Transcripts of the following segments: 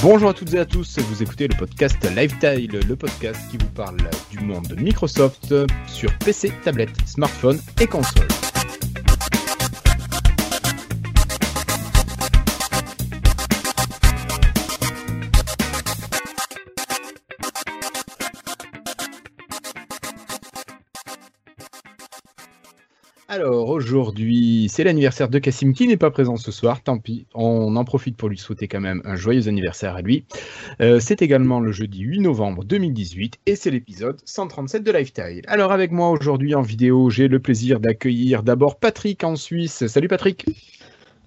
Bonjour à toutes et à tous, vous écoutez le podcast Lifetile, le podcast qui vous parle du monde de Microsoft sur PC, tablette, smartphone et console. Aujourd'hui, c'est l'anniversaire de Cassim qui n'est pas présent ce soir, tant pis, on en profite pour lui souhaiter quand même un joyeux anniversaire à lui. Euh, c'est également le jeudi 8 novembre 2018 et c'est l'épisode 137 de Lifestyle. Alors avec moi aujourd'hui en vidéo, j'ai le plaisir d'accueillir d'abord Patrick en Suisse. Salut Patrick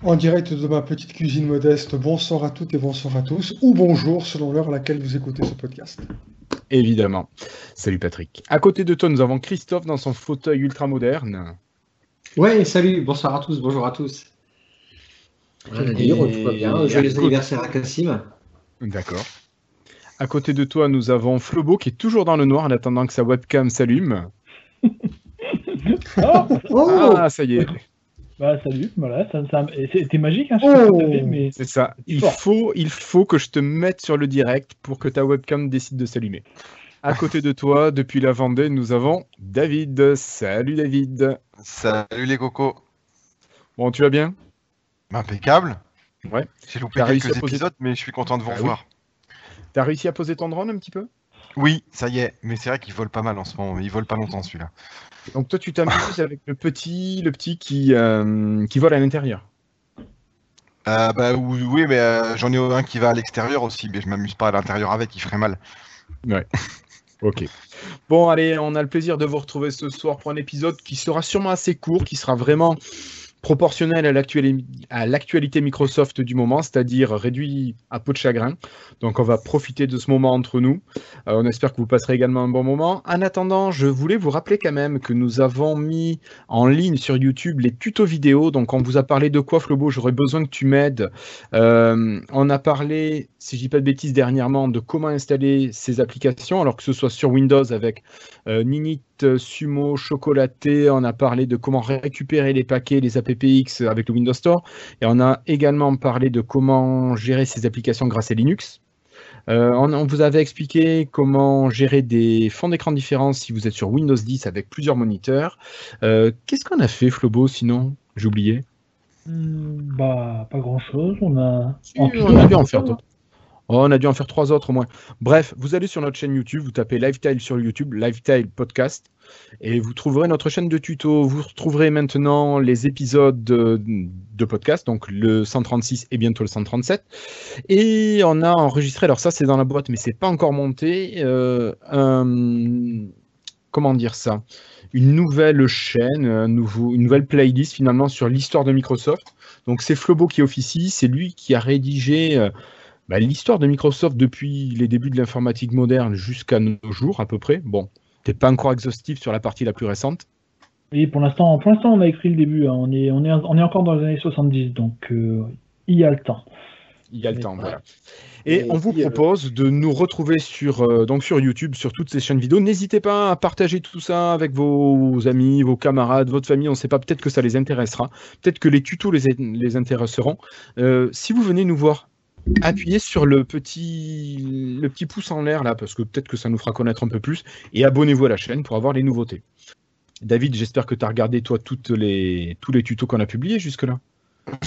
En direct de ma petite cuisine modeste, bonsoir à toutes et bonsoir à tous, ou bonjour selon l'heure à laquelle vous écoutez ce podcast. Évidemment. Salut Patrick. À côté de toi, nous avons Christophe dans son fauteuil ultra moderne. Ouais, salut, bonsoir à tous, bonjour à tous. Et... tout va bien. Joyeux anniversaire à Cassim. D'accord. À côté de toi, nous avons Flobo qui est toujours dans le noir en attendant que sa webcam s'allume. oh ah, ça y est. Bah salut, voilà, ça, ça... c'était magique, hein, oh mais... C'est ça. Il faut, il faut que je te mette sur le direct pour que ta webcam décide de s'allumer. À côté de toi, depuis la Vendée, nous avons David. Salut David. Salut les cocos. Bon, tu vas bien? Impeccable. Ouais. J'ai loupé quelques épisodes, mais je suis content de vous bah revoir. T'as réussi à poser ton drone un petit peu? Oui, ça y est. Mais c'est vrai qu'il vole pas mal en ce moment. Il vole pas longtemps celui-là. Donc toi, tu t'amuses avec le petit, le petit qui, euh, qui vole à l'intérieur? Euh, bah oui, mais euh, j'en ai un qui va à l'extérieur aussi, mais je m'amuse pas à l'intérieur avec, il ferait mal. Ouais. Ok. Bon, allez, on a le plaisir de vous retrouver ce soir pour un épisode qui sera sûrement assez court, qui sera vraiment proportionnel à l'actualité Microsoft du moment, c'est-à-dire réduit à peau de chagrin. Donc on va profiter de ce moment entre nous. Euh, on espère que vous passerez également un bon moment. En attendant, je voulais vous rappeler quand même que nous avons mis en ligne sur YouTube les tutos vidéo. Donc on vous a parlé de quoi Flobo J'aurais besoin que tu m'aides. Euh, on a parlé, si je dis pas de bêtises dernièrement, de comment installer ces applications, alors que ce soit sur Windows avec euh, Ninit Sumo chocolaté, on a parlé de comment récupérer les paquets, les AppX avec le Windows Store, et on a également parlé de comment gérer ces applications grâce à Linux. Euh, on, vous avait expliqué comment gérer des fonds d'écran différents si vous êtes sur Windows 10 avec plusieurs moniteurs. Euh, qu'est-ce qu'on a fait, Flobo, sinon? J'ai oublié. Hmm, bah, pas grand-chose. On a, on a dû en faire d'autres. Oh, on a dû en faire trois autres au moins. Bref, vous allez sur notre chaîne YouTube, vous tapez Lifetile sur YouTube, Lifetile Podcast, et vous trouverez notre chaîne de tuto. Vous retrouverez maintenant les épisodes de, podcast, donc le 136 et bientôt le 137. Et on a enregistré, alors ça c'est dans la boîte, mais c'est pas encore monté, euh, comment dire ça une nouvelle chaîne, une nouvelle playlist finalement sur l'histoire de Microsoft. Donc c'est Flobo qui officie, c'est lui qui a rédigé euh, bah, l'histoire de Microsoft depuis les débuts de l'informatique moderne jusqu'à nos jours à peu près. Bon, t'es pas encore exhaustif sur la partie la plus récente. Oui, pour l'instant, pour l'instant, on a écrit le début. Hein. On, est, on, est, on est encore dans les années 70, donc euh, il y a le temps. Il y a le temps, voilà. Et, on vous propose de nous retrouver sur, euh, donc sur YouTube, sur toutes ces chaînes vidéo. N'hésitez pas à partager tout ça avec vos amis, vos camarades, votre famille. On ne sait pas, peut-être que ça les intéressera. Peut-être que les tutos les, les intéresseront. Euh, si vous venez nous voir appuyez sur le petit, le petit pouce en l'air là, parce que peut-être que ça nous fera connaître un peu plus, et abonnez-vous à la chaîne pour avoir les nouveautés. David, j'espère que tu as regardé toi toutes les, tous les tutos qu'on a publiés jusque-là?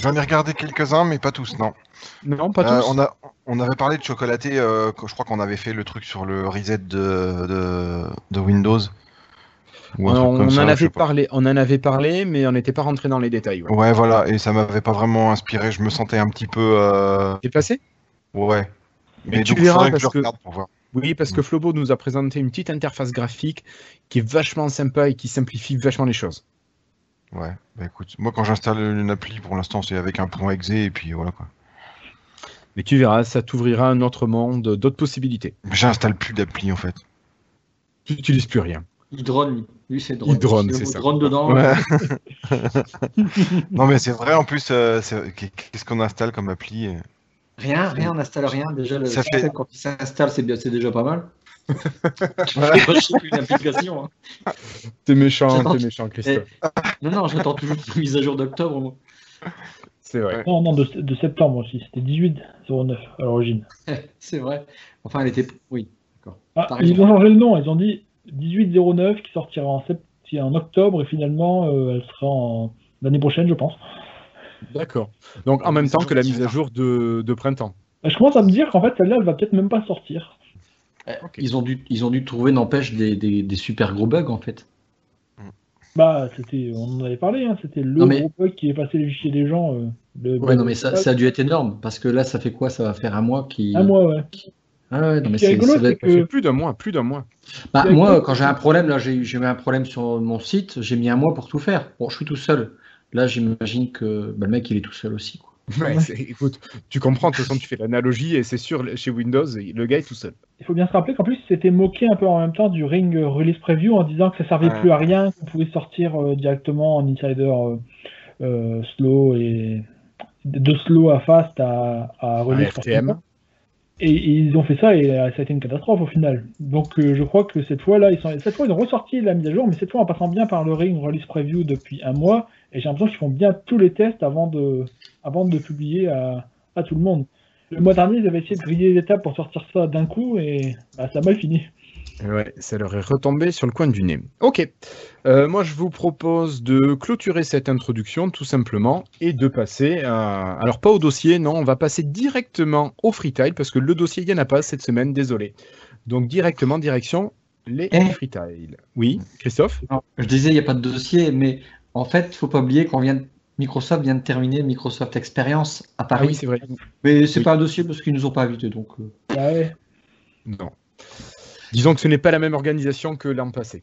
J'en ai regardé quelques-uns, mais pas tous, non. Non, pas euh, tous. on, a, on avait parlé de chocolaté, euh, je crois qu'on avait fait le truc sur le reset de, de Windows on, en avait parlé, on en avait parlé, mais on n'était pas rentré dans les détails. Ouais. voilà, et ça m'avait pas vraiment inspiré. Je me sentais un petit peu euh... déplacé. Ouais. Mais, tu verras parce que, oui, parce que mm. Flobo nous a présenté une petite interface graphique qui est vachement sympa et qui simplifie vachement les choses. Ouais, bah écoute, moi quand j'installe une appli, pour l'instant c'est avec un point exe et puis voilà quoi. Mais tu verras, ça t'ouvrira un autre monde, d'autres possibilités. J'installe plus d'appli en fait. Tu n'utilises plus rien. Il drone, lui, c'est drone. Il drone, c'est ça. drone dedans. non, mais c'est vrai, en plus, euh, qu'est-ce qu'on installe comme appli Rien, rien, on n'installe rien. Déjà, le Ça fait- quand il s'installe, c'est bien, c'est déjà pas mal. Une application. hein. T'es méchant, t'es méchant, Christophe. Non, non, j'attends toujours la mise à jour d'octobre. moi. C'est vrai. Non, non, de, de septembre aussi. C'était 18-09 à l'origine. C'est vrai. Enfin, elle était. Oui. Ah, T'as raison. ils ont changé le nom. Ils ont dit 18-09 qui sortira en, sept- en octobre et finalement euh, elle sera en l'année prochaine, je pense. D'accord. Donc en même temps que la mise à jour de, de printemps. Bah, Je commence à me dire qu'en fait celle-là elle va peut-être même pas sortir. Ok. Ils ont dû, ils ont dû trouver, n'empêche, des, des, des super gros bugs en fait. Bah c'était, on en avait parlé, hein, c'était le Non, mais- gros bug qui est passé les fichiers des gens. euh, le- Ouais, non, mais ça, ça a dû être énorme parce que là, ça fait quoi? Ça va faire un mois qui. Un mois, ouais. Ah ouais, non, mais c'est. rigolo, ça doit c'est être- que- Ça fait plus d'un mois, plus d'un mois. Bah, moi, rigolo. quand j'ai un problème, là, j'ai j'ai eu un problème sur mon site, j'ai mis un mois pour tout faire. Bon, je suis tout seul. Là, j'imagine que bah, le mec, il est tout seul aussi. Quoi. Ouais, c'est- écoute, tu comprends, de toute façon, tu fais l'analogie et c'est sûr, chez Windows, le gars est tout seul. Il faut bien se rappeler qu'en plus c'était moqué un peu en même temps du Ring Release Preview en disant que ça servait Ouais. plus à rien, qu'on pouvait sortir euh, directement en insider euh, euh, slow et de slow à fast à, à release À. Et, ils ont fait ça et euh, ça a été une catastrophe au final. Donc euh, je crois que cette fois là, ils sont cette fois ils ont ressorti la mise à jour, mais cette fois en passant bien par le Ring Release Preview depuis un mois. Et j'ai l'impression qu'ils font bien tous les tests avant de avant de publier à, à tout le monde. Le mois dernier, ils avaient essayé de griller les étapes pour sortir ça d'un coup et bah, ça a mal fini. Ouais, ça leur est retombé sur le coin du nez. Ok. Euh, moi, je vous propose de clôturer cette introduction, tout simplement, et de passer à... Alors, pas au dossier, non, on va passer directement au freetile, parce que le dossier, il n'y en a pas cette semaine, désolé. Donc, directement, direction les Eh. freetile. Oui, Christophe Non, je disais, il n'y a pas de dossier, mais en fait, faut pas oublier qu'on vient de- Microsoft vient de terminer Microsoft Experience à Ah Paris. oui, c'est vrai. mais c'est Oui. pas un dossier parce qu'ils nous ont pas invités. Donc, euh, Ah ouais. Non. Disons que ce n'est pas la même organisation que l'an passé.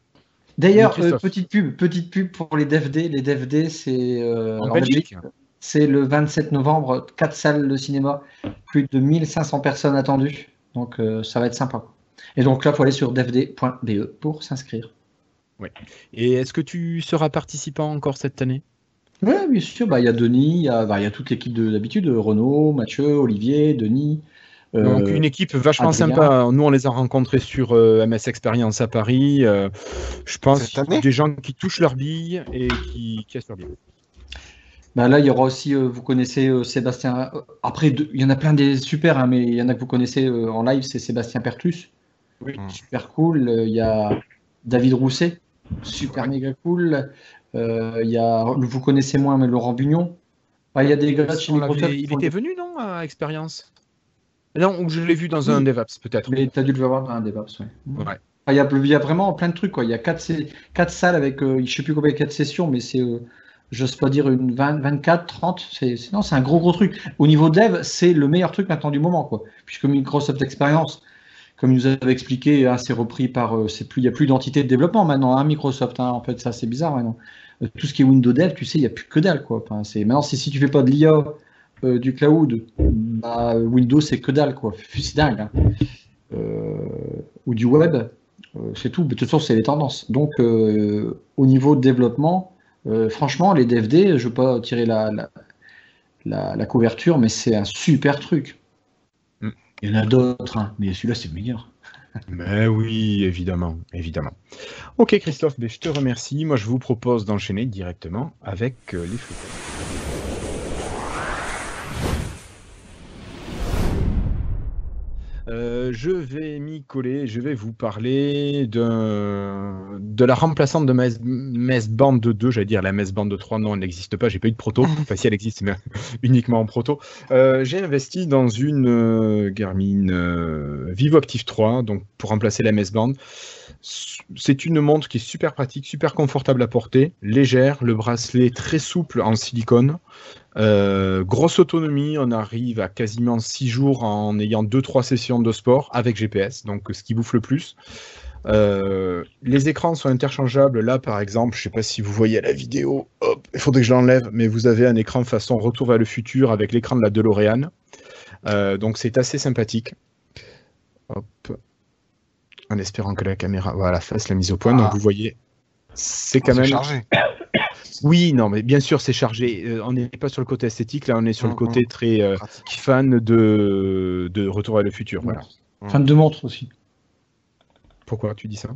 D'ailleurs, Oui, euh, petite pub, petite pub pour les DevD. Les c'est euh, En en Belgique. C'est le 27 novembre, quatre salles de cinéma, plus de 1500 personnes attendues. Donc euh, ça va être sympa. Et donc là, il faut aller sur devd.be E pour s'inscrire. Et est-ce que tu seras participant encore cette année? Oui, bien sûr. Bah, Il y a Denis, il y a, bah, il y a toute l'équipe de- d'habitude, Renaud, Mathieu, Olivier, Denis. Euh, Donc une équipe vachement Adrien. sympa. Nous, on les a rencontrés sur euh, MS Experience à Paris. Euh, je pense des gens qui touchent leurs billes et qui cassent leurs billes. bah, là, il y aura aussi, euh, vous connaissez euh, Sébastien. euh, Après, de- il y en a plein des super, hein, mais il y en a que vous connaissez euh, en live, c'est Sébastien Pertus. Oui. Super cool. Euh, Il y a David Rousset, super méga cool. Euh, Il y a, vous connaissez moins, mais Laurent Bugnon. Bah, Il y a des gars chez qui il était venu, non, à Experience? Non, je l'ai vu dans un Oui. DevApps, peut-être. Mais tu as dû le voir dans un débat. Ouais. Ouais. Enfin, Il y, a, il y a vraiment plein de trucs. Quoi. Il y a quatre, salles avec, euh, je sais plus combien, quatre sessions, mais c'est, euh, j'ose pas dire, une 20, 24, 30. C'est, non, c'est un gros, gros truc. Au niveau dev, c'est le meilleur truc maintenant du moment. Quoi. Puisque Microsoft Experience, comme il nous avait expliqué, hein, c'est repris par. euh, c'est plus, il n'y a plus d'entité de développement maintenant, hein, Microsoft. hein. en fait, ça, c'est bizarre maintenant. Euh, tout ce qui est Windows Dev, tu sais, il n'y a plus que dalle. Quoi. Enfin, c'est, maintenant, c'est, si tu fais pas de l'IA, euh, du cloud, bah, Windows, c'est que dalle. Quoi. C'est dingue. hein. Euh, ou du web, euh, c'est tout. Mais de toute façon, c'est les tendances. Donc, euh, au niveau de développement, euh, franchement, les DFD, je ne veux pas tirer la, la, la- la couverture, mais c'est un super truc. Mm. Il y en a d'autres, hein, mais celui-là, c'est le meilleur. Mais oui, évidemment, évidemment. Ok, Christophe, ben, je te remercie. Moi, je vous propose d'enchaîner directement avec euh, les freetiles. Euh, je vais m'y coller, je vais vous parler de, de la remplaçante de ma MS Band 2, j'allais dire la MS Band 3, non, elle n'existe pas, j'ai pas eu de proto, enfin si elle existe, mais uniquement en proto. Euh, j'ai investi dans une euh, Garmin euh, Vivo Active 3, donc pour remplacer la MS Band. C'est une montre qui est super pratique, super confortable à porter, légère, le bracelet très souple en silicone. Euh, grosse autonomie, on arrive à quasiment 6 jours en ayant 2-3 sessions de sport avec GPS, donc ce qui bouffe le plus. Euh, les écrans sont interchangeables. Là, par exemple, je ne sais pas si vous voyez la vidéo, il faudrait que je l'enlève, mais vous avez un écran façon Retour vers le futur avec l'écran de la DeLorean. Euh, donc c'est assez sympathique. En espérant que la caméra voilà, fasse la mise au point. Ah. Donc vous voyez, c'est quand C'est même chargé. Oui, non, mais bien sûr, c'est chargé. Euh, on n'est pas sur le côté esthétique, là, on est sur le Mm, côté très euh, fan de, de Retour à le futur. Voilà. Fan de montre aussi. Pourquoi tu dis ça?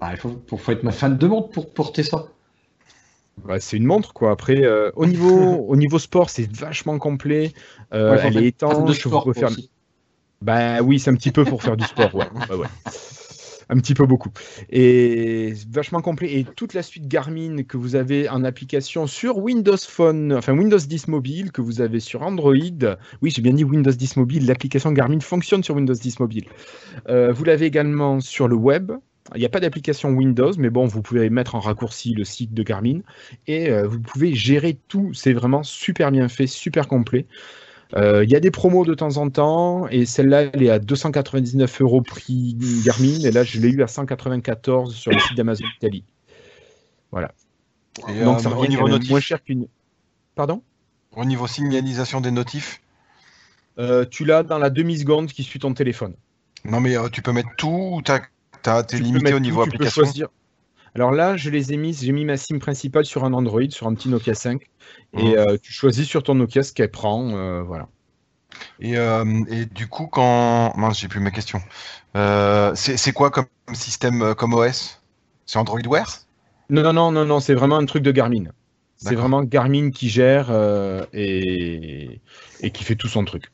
Ah, il faut, être ma fan de montre pour porter ça. Bah, C'est une montre, quoi. Après, euh, au, niveau, au niveau sport, c'est vachement complet. Euh, Ouais, elle est fan étanche. de sport pouvez faire... aussi. Bah oui, c'est un petit peu pour faire du sport, ouais. Un petit peu beaucoup. Et vachement complet. Et toute la suite Garmin que vous avez en application sur Windows Phone, enfin Windows 10 Mobile, que vous avez sur Android. Oui, j'ai bien dit Windows 10 Mobile. L'application Garmin fonctionne sur Windows 10 Mobile. Euh, vous l'avez également sur le web. Il n'y a pas d'application Windows, mais bon, vous pouvez mettre en raccourci le site de Garmin et euh, vous pouvez gérer tout. C'est vraiment super bien fait, super complet. Euh, Il y a des promos de temps en temps, et celle-là, elle est à 299 euros prix Garmin, et là, je l'ai eu à 194 sur le site d'Amazon Italie. Voilà. Et, Donc, euh, ça au revient niveau notif, moins cher qu'une. Pardon? Au niveau signalisation des notifs, Euh, Tu l'as dans la demi-seconde qui suit ton téléphone. non mais tu peux mettre tout ou t'es limité au niveau tout, tu peux application? choisir. Alors là, je les ai mises, j'ai mis ma SIM principale sur un Android, sur un petit Nokia 5, et Mhm. euh, tu choisis sur ton Nokia ce qu'elle prend, euh, voilà. Et, euh, et du coup, quand. Mince, j'ai plus ma question. C'est, quoi comme système, comme OS C'est Android Wear? Non, non, non, non, non, c'est vraiment un truc de Garmin. C'est vraiment Garmin qui gère et, et qui fait tout son truc.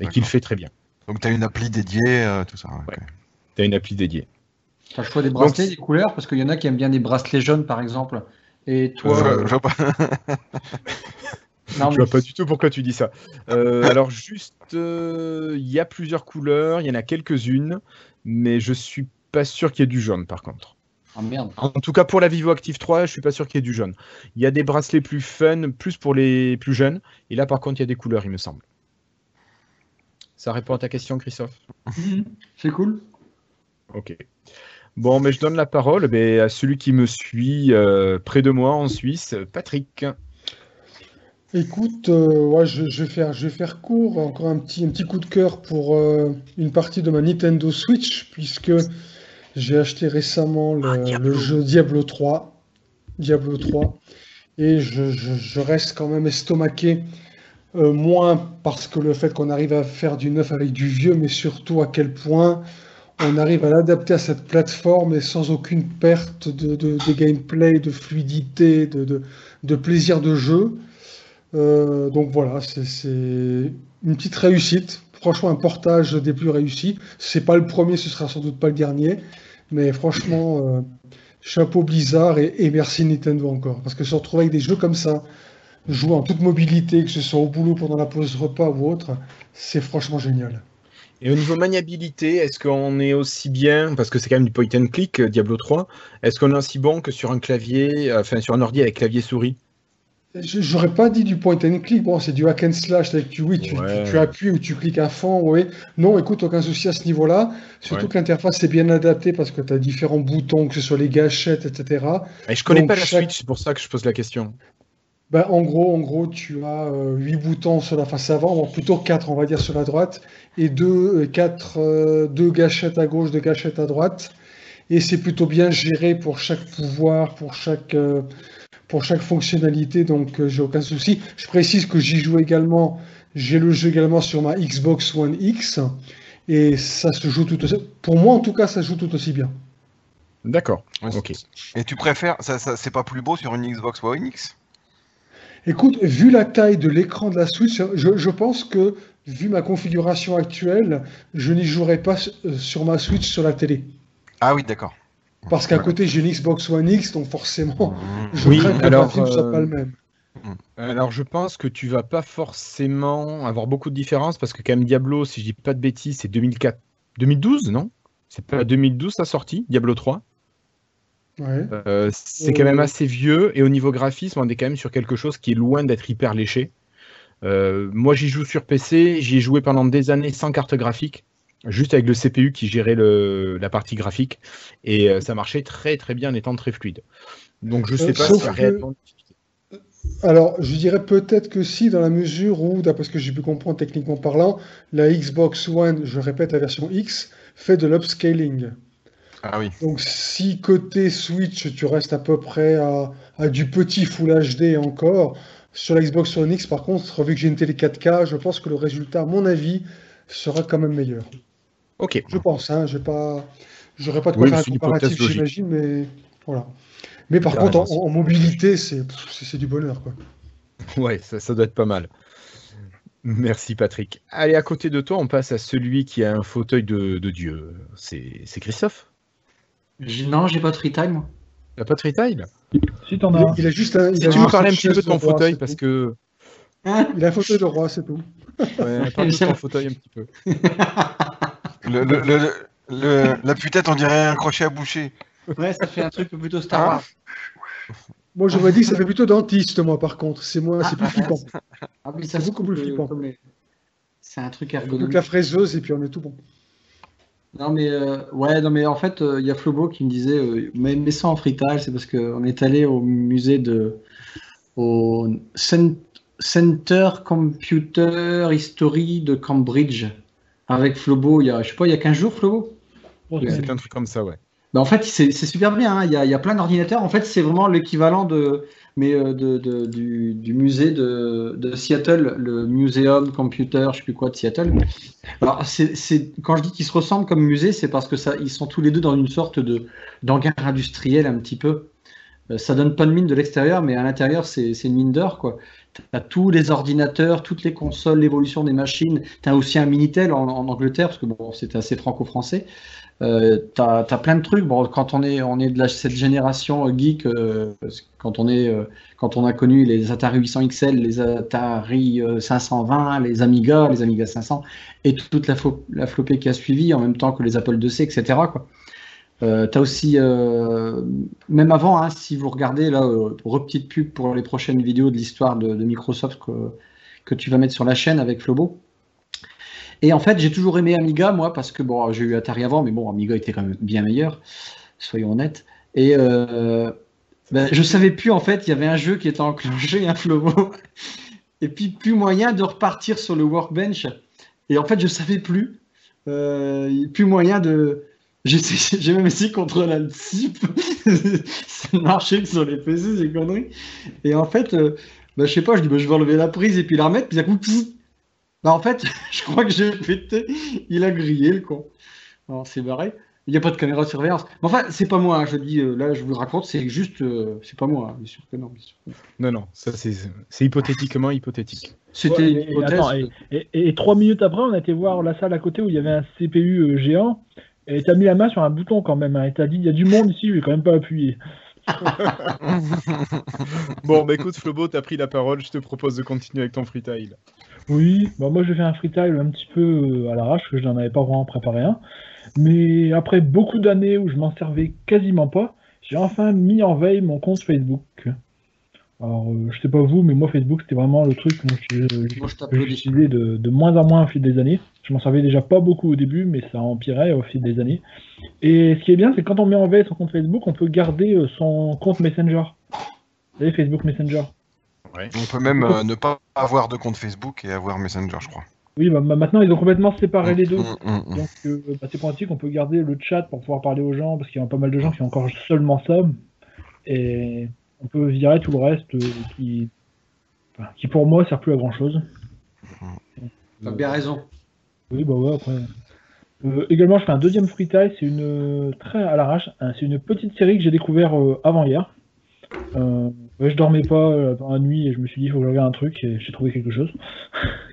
Et qui le fait très bien. Donc tu as une appli dédiée, tout ça. Tu as une appli dédiée. Tu as le choix des bracelets, Donc, des couleurs, parce qu'il y en a qui aiment bien des bracelets jaunes, par exemple. Et toi, Je- euh, je vois pas. non, Je mais vois pas du tout pourquoi tu dis ça. Euh, alors juste, euh, il y a plusieurs couleurs, il y en a quelques-unes, mais je suis pas sûr qu'il y ait du jaune par contre. Ah, merde. En tout cas pour la Vivo Active 3, je suis pas sûr qu'il y ait du jaune. Il y a des bracelets plus fun, plus pour les plus jeunes, et là par contre il y a des couleurs, il me semble. Ça répond à ta question, Christophe? C'est cool. Ok. Bon, mais je donne la parole à celui qui me suit euh, près de moi en Suisse, Patrick. Écoute, euh, ouais, je, je vais faire, je vais faire court. Encore un petit, un petit coup de cœur pour euh, une partie de ma Nintendo Switch, puisque j'ai acheté récemment le, le jeu Diablo 3. Diablo 3. Et je, je- je reste quand même estomaqué. euh, moins parce que le fait qu'on arrive à faire du neuf avec du vieux, mais surtout à quel point on arrive à l'adapter à cette plateforme et sans aucune perte de, gameplay, de fluidité, de, plaisir de jeu. Euh, donc voilà, c'est c'est une petite réussite. Franchement, un portage des plus réussis. C'est pas le premier, ce sera sans doute pas le dernier. Mais franchement, euh, chapeau Blizzard et, et merci Nintendo encore. Parce que se retrouver avec des jeux comme ça, jouer en toute mobilité, que ce soit au boulot pendant la pause repas ou autre, c'est franchement génial. Et au niveau maniabilité, est-ce qu'on est aussi bien, parce que c'est quand même du point and click, euh, Diablo 3, est-ce qu'on est aussi bon que sur un clavier, euh, enfin sur un ordi avec clavier souris? J'aurais pas dit du point and click, bon, c'est du hack and slash, avec tu, oui, tu, Ouais. tu, tu appuies ou tu cliques à fond, oui. Non, écoute, aucun souci à ce niveau-là. Surtout Ouais. que l'interface est bien adaptée parce que tu as différents boutons, que ce soit les gâchettes, etc. Et Je connais Donc, pas la chaque- Switch, c'est pour ça que je pose la question. Ben, en gros, en gros, tu as euh, 8 boutons sur la face avant, ou plutôt 4, on va dire, sur la droite, et 2, 4, deux gâchettes à gauche, deux gâchettes à droite. Et c'est plutôt bien géré pour chaque pouvoir, pour chaque, euh, pour chaque fonctionnalité, donc euh, j'ai aucun souci. Je précise que j'y joue également, j'ai le jeu également sur ma Xbox One X, et ça se joue tout aussi, pour moi en tout cas, ça se joue tout aussi bien. D'accord. Ouais, Ok. Et tu préfères, ça, ça- c'est pas plus beau sur une Xbox One X? Écoute, vu la taille de l'écran de la Switch, je, je pense que, vu ma configuration actuelle, je n'y jouerai pas euh, sur ma Switch sur la télé. Ah oui, d'accord. Parce qu'à Ouais. côté, j'ai une Xbox One X, donc forcément, Mmh. je Oui, crains que le alors, papier ne soit euh, pas le même. Alors je pense que tu vas pas forcément avoir beaucoup de différences, parce que quand même Diablo, si je dis pas de bêtises, c'est 2004... 2012, non? C'est pas 2012 sa sortie, Diablo 3 Ouais. Euh, c'est quand même Euh. assez vieux et au niveau graphisme, on est quand même sur quelque chose qui est loin d'être hyper léché. Euh, moi, j'y joue sur PC, j'y ai joué pendant des années sans carte graphique, juste avec le CPU qui gérait le, la partie graphique et euh, ça marchait très très bien en étant très fluide. Donc je sais pas a que- réellement. Alors, je dirais peut-être que si, dans la mesure où, d'après ce que j'ai pu comprendre techniquement parlant, la Xbox One, je répète, la version X, fait de l'upscaling. Ah oui. Donc si côté Switch, tu restes à peu près à, à du petit Full HD encore, sur la Xbox One X, par contre, vu que j'ai une télé 4K, je pense que le résultat, à mon avis, sera quand même meilleur. Ok. Je pense, hein, j'ai pas, j'aurais pas de quoi Oui, faire un comparatif, j'imagine, mais voilà. Mais par contre, en, mobilité, c'est du bonheur, quoi. Ouais, ça, ça doit être pas mal. Merci Patrick. Allez, à côté de toi, on passe à celui qui a un fauteuil de, de Dieu. C'est Christophe Non, j'ai pas de free time. moi. T'as pas de retail Si t'en Il, as il a juste un, il Si a tu me juste parlais un petit peu de ton roi, fauteuil, parce tout. que. Hein Il a un fauteuil de roi, c'est tout. Ouais, parle de ton fauteuil un petit peu. Le, le, le, le- la putette, on dirait un crochet à boucher. ouais, ça fait un truc plutôt Star Wars. Moi, j'aurais dit que ça fait plutôt dentiste, moi, par contre. C'est moi, c'est plus flippant. Ah C'est beaucoup plus euh, flippant. C'est un truc Donc ergonomique. la fraiseuse, et puis on est tout bon. Non mais euh, ouais non mais en fait euh, il y a Flobo qui me disait euh, mais mets ça en fritage c'est parce qu'on est allé au musée de au Cen- Center Computer History de Cambridge avec Flobo il y a je sais pas il y a 15 jours Flobo Ouais. C'est un truc comme ça, ouais. bah, en fait c'est c'est super bien hein. il y, a, il y a plein d'ordinateurs en fait c'est vraiment l'équivalent de mais euh, de, de- du, du musée de, de Seattle le Museum Computer je sais plus quoi de Seattle alors, c'est, c'est- quand je dis qu'ils se ressemblent comme musée, c'est parce que ça, ils sont tous les deux dans une sorte de d'hangar industriel un petit peu. Euh, ça donne pas de mine de l'extérieur, mais à l'intérieur, c'est, c'est une mine d'or, quoi. T'as tous les ordinateurs, toutes les consoles, l'évolution des machines. T'as aussi un Minitel en, Angleterre, parce que bon, c'était assez franco-français. Euh, t'as, t'as plein de trucs. Bon, quand on est, on est de cette génération euh, geek, euh, quand on est, quand on a connu les Atari 800 XL, les Atari euh, 520, les Amiga, les Amiga 500, et toute la, la flopée qui a suivi, en même temps que les Apple IIc, etc. Quoi. Euh, t'as aussi, euh, même avant, hein, si vous regardez là, euh, repetite pub pour les prochaines vidéos de l'histoire de, Microsoft que, tu vas mettre sur la chaîne avec Flobo. Et en fait, j'ai toujours aimé Amiga, moi, parce que bon, j'ai eu Atari avant, mais bon, Amiga était quand même bien meilleur, soyons honnêtes. Et euh, ben, je savais plus, en fait, il y avait un jeu qui était enclenché, un Flobo, et puis plus moyen de repartir sur le workbench. Et en fait, je savais plus, euh, plus moyen de. J'ai même essayé contre la zip, ça ne marchait que sur les PC, ces conneries. Et en fait, euh, bah, je sais pas, je dis, bah, je vais enlever la prise et puis la remettre, puis ça coup, pfff. Bah, en fait, je crois que j'ai pété, il a grillé le con. Alors, c'est barré. Il n'y a pas de caméra de surveillance. Mais enfin, c'est pas moi, hein, je dis, euh, là, je vous le raconte, c'est juste, euh, c'est pas moi, hein, bien sûr que non. bien sûr que non. Non, ça c'est hypothétiquement hypothétique. C'était Ouais, une et- et hypothèse. attends, et, et- et trois minutes après, on a été voir la salle à côté où il y avait un CPU euh, géant. Et t'as mis la main sur un bouton quand même. hein, et t'as dit, il y a du monde ici, je vais quand même pas appuyer. Bon, bah écoute, Flobo, t'as pris la parole, je te propose de continuer avec ton freetail. Oui, bah moi je fais un freestyle un petit peu euh, à l'arrache, parce que je n'en avais pas vraiment préparé un. Mais après beaucoup d'années où je m'en servais quasiment pas, j'ai enfin mis en veille mon compte Facebook. Alors, euh, je sais pas vous, mais moi Facebook c'était vraiment le truc que t'applaudis. j'utilisais de, de moins en moins au fil des années. Je m'en servais déjà pas beaucoup au début, mais ça empirait au fil des années. Et ce qui est bien, c'est que quand on met en veille son compte Facebook, on peut garder euh, son compte Messenger. Vous savez, Facebook Messenger. On peut même euh, ne pas avoir de compte Facebook et avoir Messenger, je crois. Oui, bah, bah, maintenant ils ont complètement séparé les deux. Mm, mm, mm. Donc euh, bah, c'est pratique, on peut garder le chat pour pouvoir parler aux gens, parce qu'il y a pas mal de gens qui ont encore seulement ça. Et on peut virer tout le reste euh, qui, enfin, qui pour moi sert plus à grand chose. T'as bien raison. Oui, bah ouais, après. Euh, également, je fais un deuxième freestyle, c'est une euh, très à l'arrache, hein, c'est une petite série que j'ai découvert euh, avant hier. Euh, ouais, je dormais pas euh, dans la nuit et je me suis dit il faut que je regarde un truc et j'ai trouvé quelque chose.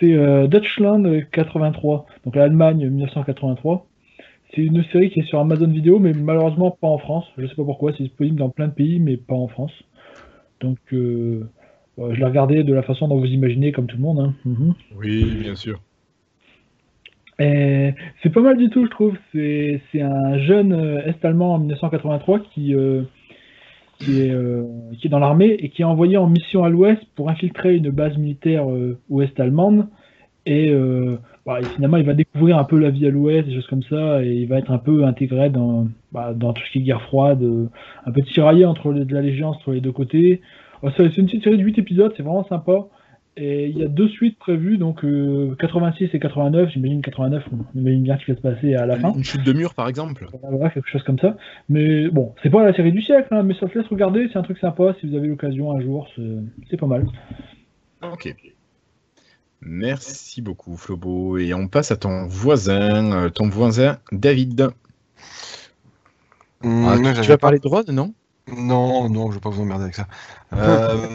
c'est euh, Deutschland 83, donc l'Allemagne 1983. C'est une série qui est sur Amazon Vidéo, mais malheureusement pas en France. Je sais pas pourquoi, c'est disponible dans plein de pays, mais pas en France. Donc euh, je l'ai regardé de la façon dont vous imaginez, comme tout le monde. hein. Mhm. Oui, bien sûr. C'est pas mal du tout, je trouve. C'est un jeune euh, Est-Allemand en 1983 qui, euh, qui, est, euh, qui est dans l'armée et qui est envoyé en mission à l'ouest pour infiltrer une base militaire ouest-allemande. Et, bah, et finalement, il va découvrir un peu la vie à l'ouest, des choses comme ça, et il va être un peu intégré dans, bah, dans tout ce qui est guerre froide, euh, un peu tiraillé entre les- de l'allégeance entre les deux côtés. Oh, c'est une petite série de 8 épisodes, c'est vraiment sympa. Et il y a deux suites prévues, donc euh, 86 et 89. J'imagine 89, on imagine bien ce qui va se passer à la fin. Une chute de mur, par exemple. Voilà, quelque chose comme ça. Mais bon, c'est pas la série du siècle, hein, mais ça se laisse regarder. C'est un truc sympa si vous avez l'occasion un jour. C'est pas mal. Ok. Merci beaucoup, Flobo. Et on passe à ton voisin, euh, ton voisin David. Hum, Ah, tu j'avais vas pas- parler de Rod, non? Non, non, je vais pas vous emmerder avec ça. Euh,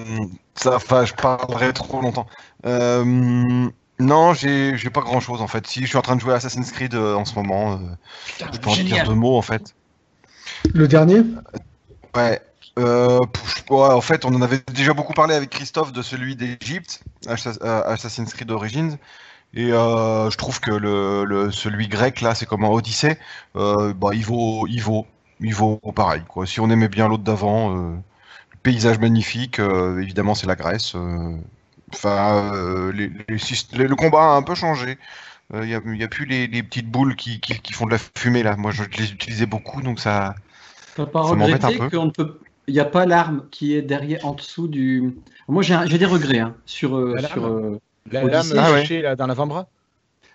ça, enfin, je parlerai trop longtemps. Euh, non, j'ai, pas grand chose en fait. Si je suis en train de jouer à Assassin's Creed euh, en ce moment, euh, je peux en dire deux mots en fait. Le dernier? Ouais. Euh, en fait, on en avait déjà beaucoup parlé avec Christophe de celui d'Égypte, Assa- euh, Assassin's Creed Origins. Et euh, je trouve que le, le- celui grec là, c'est comme un Odyssée. Euh, bah, il vaut, il vaut, il vaut pareil. Quoi. Si on aimait bien l'autre d'avant, euh, le paysage magnifique, évidemment c'est la Grèce. Enfin, les- les syst- le, combat a un peu changé. Il n'y a, y a plus les, les petites boules qui, qui, qui font de la fumée là. Moi, je les utilisais beaucoup, donc ça. T'as pas regretté un peu. qu'on ne peut. Il n'y a pas l'arme qui est derrière, en dessous du. Moi, j'ai un- j'ai des regrets hein, sur. euh, La sur lame. euh, La lame Ah ouais. cachée là, dans l'avant-bras?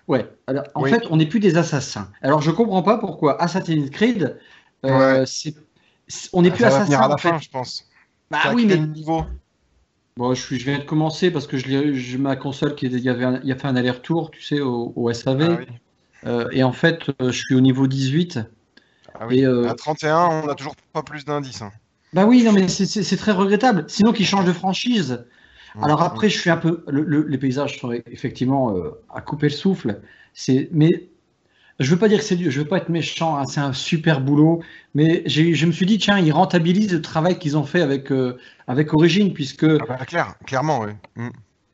Ouais. Alors, en Oui. fait, on n'est plus des assassins. Alors, je comprends pas pourquoi Assassin's Creed, euh, c'est- on n'est plus ça va assassins. venir à la en fait. fin, je pense. Bah oui, mais niveau? Bon, je, suis, je viens de commencer parce que je ma console qui est- il y avait un- il a fait un aller-retour, tu sais, au, au SAV. Ah oui. Euh, et en fait, je suis au niveau 18. Ah oui. Et, euh, À 31, on n'a toujours pas plus d'indices. hein. Bah oui, non, mais c'est- très regrettable. Sinon, qu'ils changent de franchise. Alors Mm, après, je suis un peu. le- le- les paysages sont effectivement euh, à couper le souffle. Mais je veux pas dire que c'est dur. Je veux pas être méchant. hein, c'est un super boulot. Mais je me suis dit, tiens, ils rentabilisent le travail qu'ils ont fait avec euh, avec Origin, puisque. Ah bah, clair, clairement, oui. Mm.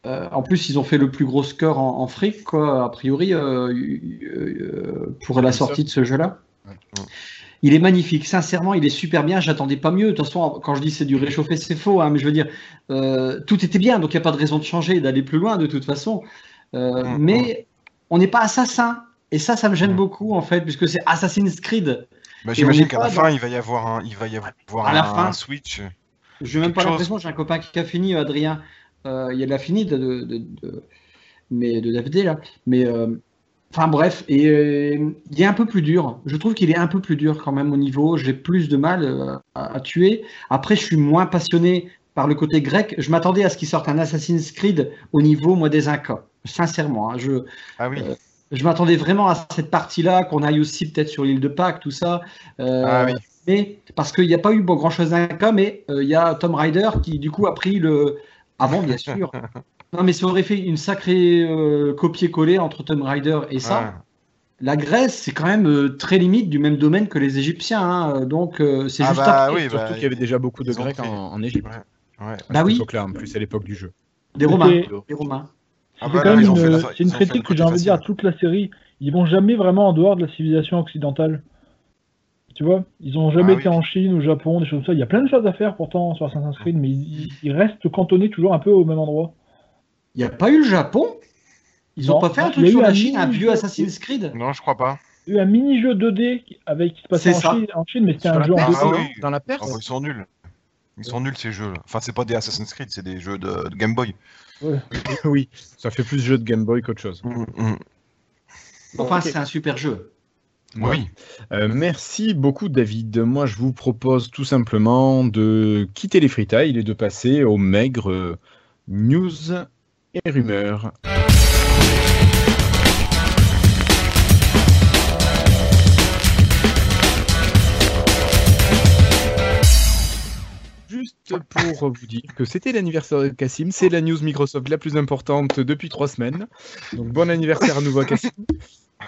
euh, en plus ils ont fait le plus gros score en, en fric, quoi, a priori, euh, pour la Ubisoft. sortie de ce jeu-là. Il est magnifique, sincèrement, il est super bien. J'attendais pas mieux. De toute façon, quand je dis c'est du réchauffé, c'est faux. hein, mais je veux dire, euh, tout était bien, donc il n'y a pas de raison de changer d'aller plus loin de toute façon. Euh, Mm, mais on n'est pas assassin. Et ça, ça me gêne Mm. beaucoup en fait, puisque c'est Assassin's Creed. Bah, J'imagine qu'à la dans- fin, il va y avoir un, il va y avoir À la un, fin. un switch. Je n'ai même pas l'impression, j'ai un copain qui a fini, Adrien. Euh, il a fini de, de, de, de- mais de David là. Mais euh, enfin bref, et euh, il est un peu plus dur. Je trouve qu'il est un peu plus dur quand même au niveau. J'ai plus de mal euh, à, à tuer. Après, je suis moins passionné par le côté grec. Je m'attendais à ce qu'il sorte un Assassin's Creed au niveau moi des Incas. Sincèrement, hein. je Ah oui. Euh, je m'attendais vraiment à cette partie-là, qu'on aille aussi peut-être sur l'île de Pâques, tout ça. Ah oui. Mais parce qu'il n'y a pas eu grand-chose d'un cas, mais il y a Tom Ryder qui du coup a pris le avant bien sûr. non mais ça aurait fait une sacrée euh, copier-coller entre Tom Ryder et ça. Ouais. La Grèce c'est quand même euh, très limite du même domaine que les Égyptiens, hein, donc euh, c'est Ah juste bah après. oui, Surtout bah, qu'il y avait déjà beaucoup de ils ont Grecs pris. en, en Égypte. Ouais. Bah oui. Faut là, en plus à l'époque du jeu. Des Romains, des Romains. Ah C'est bah quand là, même ils ont fait une, la- c'est une ils ont fait critique que côté j'ai envie de dire à facile. toute la série. Ils vont jamais vraiment en dehors de la civilisation occidentale. Tu vois, ils ont jamais Ah été oui. en Chine, au Japon, des choses comme ça. Il y a plein de choses à faire pourtant sur Assassin's Creed, mais ils, ils restent cantonnés toujours un peu au même endroit. Il n'y a pas eu le Japon? Ils n'ont Non, pas fait un truc sur la Chine, un vieux Assassin's Creed? Non, je crois pas. Il y a eu un mini-jeu 2D qui- avec qui se passait en. Chine, en Chine, mais c'était un jeu en Perse, 2D. Ah. Dans la Ah Perse bah, ils sont nuls. Ils sont nuls ces jeux. Enfin, c'est pas des Assassin's Creed, c'est des jeux de, de Game Boy. Oui, ça fait plus jeu de Game Boy qu'autre chose. Mm, mm. Enfin, c'est un super jeu. Oui. Euh, merci beaucoup David. Moi je vous propose tout simplement de quitter les freetiles et de passer aux maigres euh, news et rumeurs. Juste pour vous dire que c'était l'anniversaire de Cassim, c'est la news Microsoft la plus importante depuis trois semaines. Donc bon anniversaire à nouveau à Cassim.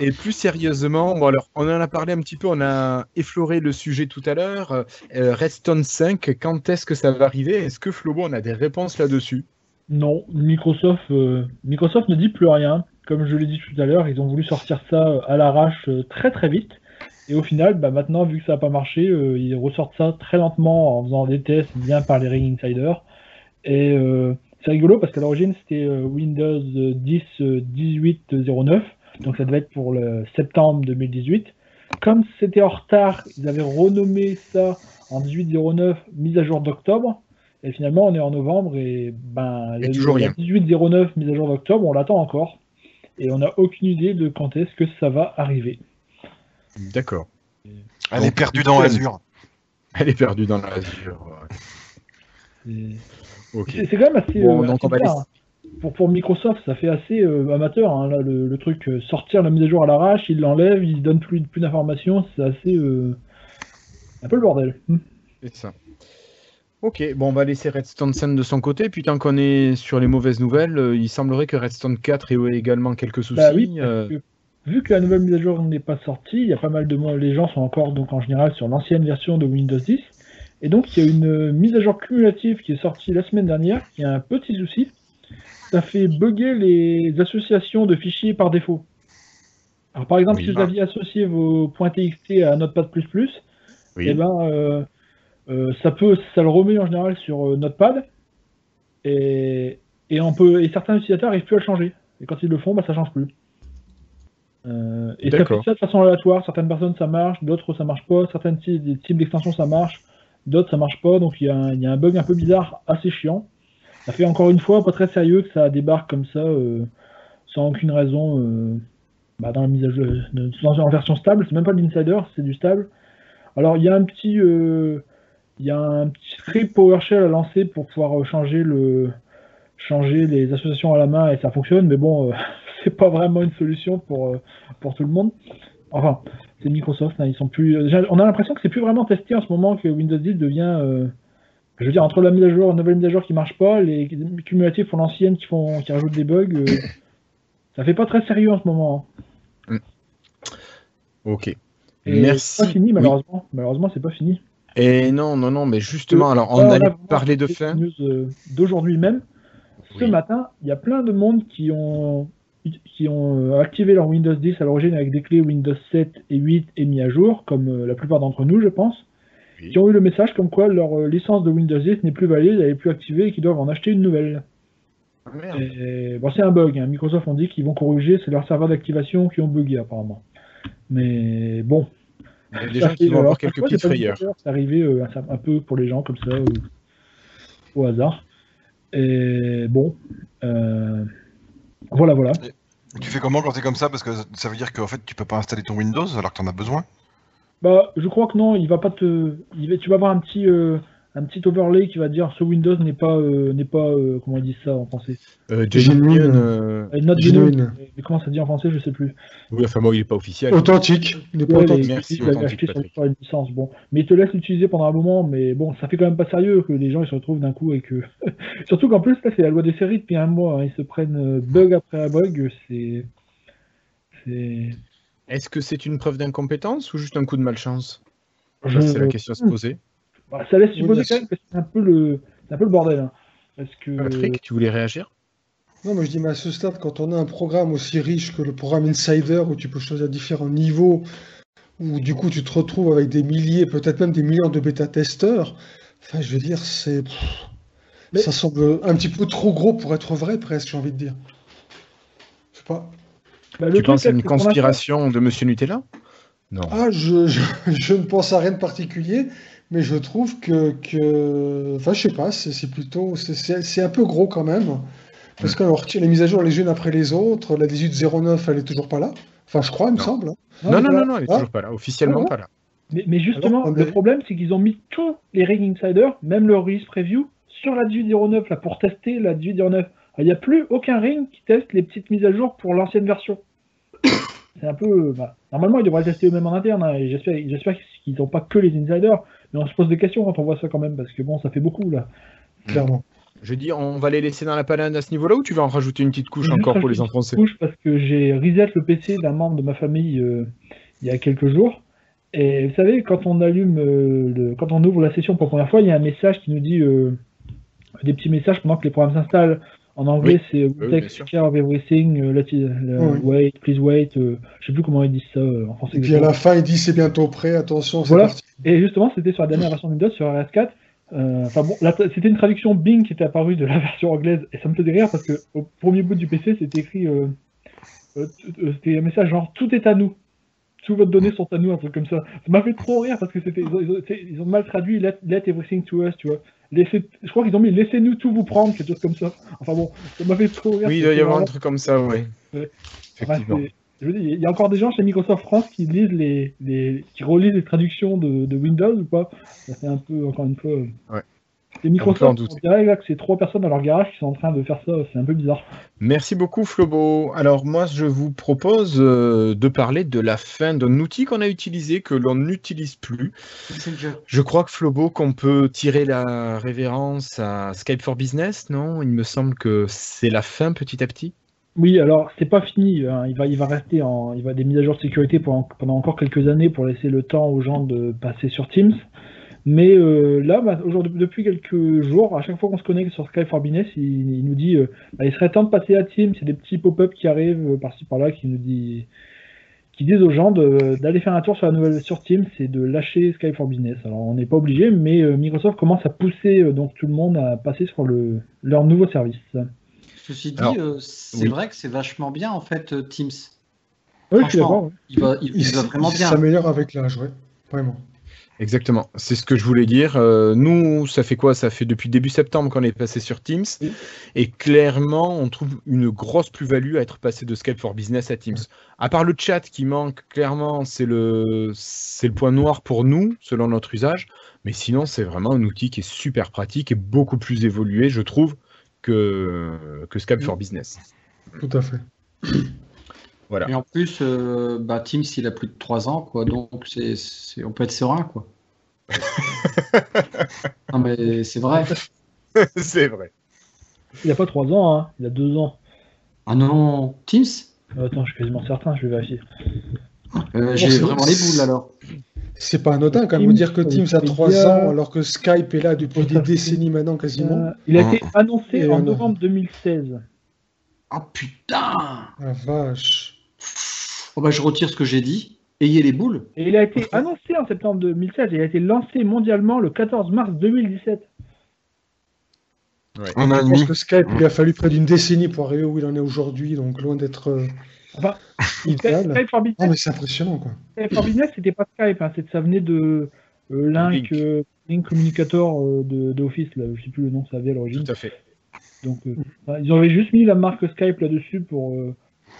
Et plus sérieusement, bon alors on en a parlé un petit peu, on a effleuré le sujet tout à l'heure. Euh, Redstone 5, quand est-ce que ça va arriver? Est-ce que Flobo on a des réponses là-dessus? Non, Microsoft, euh, Microsoft ne dit plus rien. Comme je l'ai dit tout à l'heure, ils ont voulu sortir ça euh, à l'arrache euh, très très vite. Et au final, bah, maintenant, vu que ça n'a pas marché, ils ressortent ça très lentement en faisant des tests bien par les Ring Insiders. Et c'est rigolo parce qu'à l'origine, c'était Windows 10 euh, 18.09. Donc ça devait être pour le septembre 2018. Comme c'était en retard, ils avaient renommé ça en 18.09, mise à jour d'octobre. Et finalement, on est en novembre et ben, Et toujours la rien. 1809 mise à jour d'octobre, on l'attend encore. Et on n'a aucune idée de quand est-ce que ça va arriver. D'accord. Elle Donc, est perdue dans l'azur. Elle est perdue dans l'azur. ouais. C'est- quand même assez. Bon, euh, donc assez hein. pour, pour Microsoft, ça fait assez euh, amateur, hein, là, le, le truc. euh, sortir la mise à jour à l'arrache, ils l'enlèvent, ils donnent plus, plus d'informations, c'est assez. euh, un peu le bordel. Hmm. C'est ça. Ok, bon, on va laisser Redstone 5 de son côté. Puis tant qu'on est sur les mauvaises nouvelles, euh, il semblerait que Redstone 4 ait également quelques soucis. Bah oui, parce euh, que vu que la nouvelle mise à jour n'est pas sortie, il y a pas mal de monde, les gens sont encore donc en général sur l'ancienne version de Windows 10. Et donc il y a une euh, mise à jour cumulative qui est sortie la semaine dernière, qui a un petit souci. Ça fait bugger les associations de fichiers par défaut. Alors par exemple, Oui. si vous aviez associé vos .txt à Notepad++, oui. eh ben, ça peut, ça le remet en général sur euh, Notepad, et, et on peut, et certains utilisateurs n'arrivent plus à le changer. Et quand ils le font, bah, ça change plus. Euh, et ça fait ça de façon aléatoire. Certaines personnes ça marche, d'autres ça marche pas. Des types d'extensions ça marche, d'autres ça marche pas. Donc il y, a un- il y a un bug un peu bizarre, assez chiant. Ça fait encore une fois pas très sérieux que ça débarque comme ça, euh, sans aucune raison. euh, bah, dans la mise à jour, de- dans- en version stable, c'est même pas de l'insider, c'est du stable. Alors il y a un petit, euh, il y a un petit script PowerShell à lancer pour pouvoir euh, changer le, changer les associations à la main et ça fonctionne, mais bon, euh, c'est pas vraiment une solution pour euh, pour tout le monde. Enfin, c'est Microsoft, hein, ils sont plus. On a l'impression que c'est plus vraiment testé en ce moment que Windows 10 devient. euh, je veux dire, entre la mise à jour, la nouvelle mise à jour qui marche pas, les cumulatifs pour l'ancienne qui font, qui rajoutent des bugs, euh, ça fait pas très sérieux en ce moment. hein. Ok. Et Merci. C'est pas fini, Oui. malheureusement. Malheureusement, c'est pas fini. Et non, non, non, mais justement, alors on vraiment, parler de c'est fin. euh, d'aujourd'hui même. Ce Oui. matin, il y a plein de monde qui ont, qui ont euh, activé leur Windows 10 à l'origine avec des clés Windows 7 et 8 et mis à jour, comme euh, la plupart d'entre nous, je pense, Oui. qui ont eu le message comme quoi leur licence de Windows 10 n'est plus valide, elle n'est plus activée et qu'ils doivent en acheter une nouvelle. Ah, merde. Et, bon, c'est un bug. hein. Microsoft ont dit qu'ils vont corriger, c'est leur serveur d'activation qui ont bugué apparemment. Mais bon, Il y a des gens qui vont avoir quelques petites frayeurs. C'est arrivé euh, un, peu pour les gens comme ça, au hasard. Et bon, euh, voilà, voilà. Tu fais comment quand t'es comme ça? Parce que ça veut dire qu'en fait tu peux pas installer ton Windows alors que t'en as besoin? Bah, je crois que non, il va pas te, il va- tu vas avoir un petit, euh, un petit overlay qui va dire ce Windows n'est pas, euh, n'est pas, euh, comment ils disent ça en français. Euh, Genuine. Euh, not Genuine. genuine. Mais comment ça dit en français, je sais plus. Oui, enfin, moi, il est pas officiel. Authentique. Il n'est pas Ouais, authentique. Merci, ils l'avaient authentique, acheté sur, Patrick. sur une licence, bon. Mais ils te laissent l'utiliser pendant un moment, mais bon, ça fait quand même pas sérieux que les gens ils se retrouvent d'un coup et que. Surtout qu'en plus, là, c'est la loi des séries depuis un mois. hein. Ils se prennent bug après bug. C'est. C'est. Est-ce que c'est une preuve d'incompétence ou juste un coup de malchance? Je- C'est la question à se poser. Bah, ça laisse supposer quand même que c'est un peu le, c'est un peu le bordel. hein. Parce que. Patrick, tu voulais réagir? Non, mais je dis, mais à ce stade, quand on a un programme aussi riche que le programme Insider, où tu peux choisir différents niveaux, où du coup tu te retrouves avec des milliers, peut-être même des millions de bêta-testeurs, enfin, je veux dire, c'est. Mais- Ça semble un petit peu trop gros pour être vrai, presque, j'ai envie de dire. Je sais pas. bah, Tu penses à une conspiration de Monsieur Nutella? Non. Ah, je, je, je ne pense à rien de particulier, mais je trouve que, que... enfin, je sais pas, c'est plutôt, c'est- un peu gros quand même, parce qu'on retire les mises à jour les unes après les autres. La 1809, elle est toujours pas là. Enfin, je crois, il me semble. hein. Non, non, non, non, elle est Ah. toujours pas là. Officiellement Ah, pas là. Mais, mais justement, Alors, le problème, c'est qu'ils ont mis tous les Ring Insider, même le release preview, sur la 1809 là, pour tester la 1809. Il n'y a plus aucun ring qui teste les petites mises à jour pour l'ancienne version. C'est un peu. bah, normalement, ils devraient le tester eux-mêmes en interne. hein, j'espère qu'ils n'ont pas que les insiders. Mais on se pose des questions quand on voit ça quand même, parce que bon, ça fait beaucoup là. Clairement. Je dis, on va les laisser dans la palade à ce niveau-là ou tu vas en rajouter une petite couche Juste encore pour les enfoncer couche parce que j'ai reset le PC d'un membre de ma famille euh, il y a quelques jours. Et vous savez, quand on allume, euh, le- quand on ouvre la session pour la première fois, il y a un message qui nous dit euh, des petits messages pendant que les programmes s'installent. En anglais, Oui. c'est Take care of everything, euh, let it- le- Oui. wait, please wait. euh, je sais plus comment ils disent ça euh, en français. Et puis à la fin, il dit c'est bientôt prêt, attention, c'est Voilà. parti. Et justement, c'était sur la dernière version de Windows, sur RS4. Euh, Enfin bon, c'était une traduction Bing qui était apparue de la version anglaise, et ça me faisait rire parce que au premier bout du PC, c'était écrit, euh, euh, euh, c'était un message genre tout est à nous, toutes vos données sont à nous, un truc comme ça. Ça m'a fait trop rire parce que c'était, ils ont, ils ont- c'est- ils ont mal traduit let, let everything to us, tu vois. Laissez, je crois qu'ils ont mis laissez-nous tout vous prendre, quelque chose comme ça. Enfin bon, ça m'a fait trop rire. Oui, il doit y avoir un truc comme ça, oui. Ouais. Enfin, c'est- je veux dire, il y a encore des gens chez Microsoft France qui lisent les, les qui relisent les traductions de, de Windows ou pas fait un peu, encore une fois. euh, Ouais. En Microsoft, on dirait là que c'est trois personnes dans leur garage qui sont en train de faire ça. C'est un peu bizarre. Merci beaucoup Flobo. Alors moi je vous propose euh, de parler de la fin d'un outil qu'on a utilisé que l'on n'utilise plus. Je crois que Flobo qu'on peut tirer la révérence à Skype for Business, non? Il me semble que c'est la fin petit à petit. Oui, alors c'est pas fini. hein. Il va, il va rester en, il va des mises à jour de sécurité pendant, pendant encore quelques années pour laisser le temps aux gens de passer sur Teams. Mais euh, là, bah, aujourd'hui, depuis quelques jours, à chaque fois qu'on se connecte sur Skype for Business, il, il nous dit, euh, bah, il serait temps de passer à Teams. Il y a des petits pop-up qui arrivent euh, par-ci par-là qui nous dit, qui disent aux gens de- d'aller faire un tour sur la nouvelle sur Teams et de lâcher Skype for Business. Alors on n'est pas obligé, mais euh, Microsoft commence à pousser euh, donc tout le monde à passer sur le leur nouveau service. Ceci dit, euh, c'est oui. vrai que c'est vachement bien en fait euh, Teams. Oui, je suis Franchement. Il va, il, Il, il va vraiment il bien. s'améliore avec l'âge, ouais. Vraiment. Exactement, c'est ce que je voulais dire. Euh, nous, ça fait quoi? Ça fait depuis début septembre qu'on est passé sur Teams. Oui. Et clairement, on trouve une grosse plus-value à être passé de Skype for Business à Teams. À part le chat qui manque, clairement, c'est le, c'est le point noir pour nous, selon notre usage. Mais sinon, c'est vraiment un outil qui est super pratique et beaucoup plus évolué, je trouve, que, que Skype Oui. for Business. Tout à fait. Voilà. Et en plus, euh, bah, Teams, il a plus de 3 ans, quoi, donc c'est, c'est- on peut être serein, quoi. non, mais c'est vrai. c'est vrai. Il a pas 3 ans, hein. il a 2 ans. Ah non, Teams? Euh, Attends, je suis quasiment certain, je vais vérifier. Euh, J'ai c'est- vraiment les boules alors. C'est pas anodin quand même de dire que Teams a fait 3 bien. ans alors que Skype est là depuis des décennies maintenant quasiment. Euh, il a Ah. été annoncé Et en novembre 2016. Oh putain La vache. Oh bah je retire ce que j'ai dit. Ayez les boules. Et il a été annoncé en septembre 2016 et il a été lancé mondialement le 14 mars 2017. Un an et Je pense demi. que Skype, il a fallu près d'une décennie pour arriver où il en est aujourd'hui, donc loin d'être euh, Enfin, idéal. Skype for Non Business, mais c'est impressionnant quoi. Skype for Business, c'était pas Skype, hein, ça venait de euh, Link, Link. euh, Link Communicator euh, de, de Office, là, je sais plus le nom que ça avait à l'origine. Tout à fait. Donc, euh, enfin, ils avaient juste mis la marque Skype là-dessus pour, euh,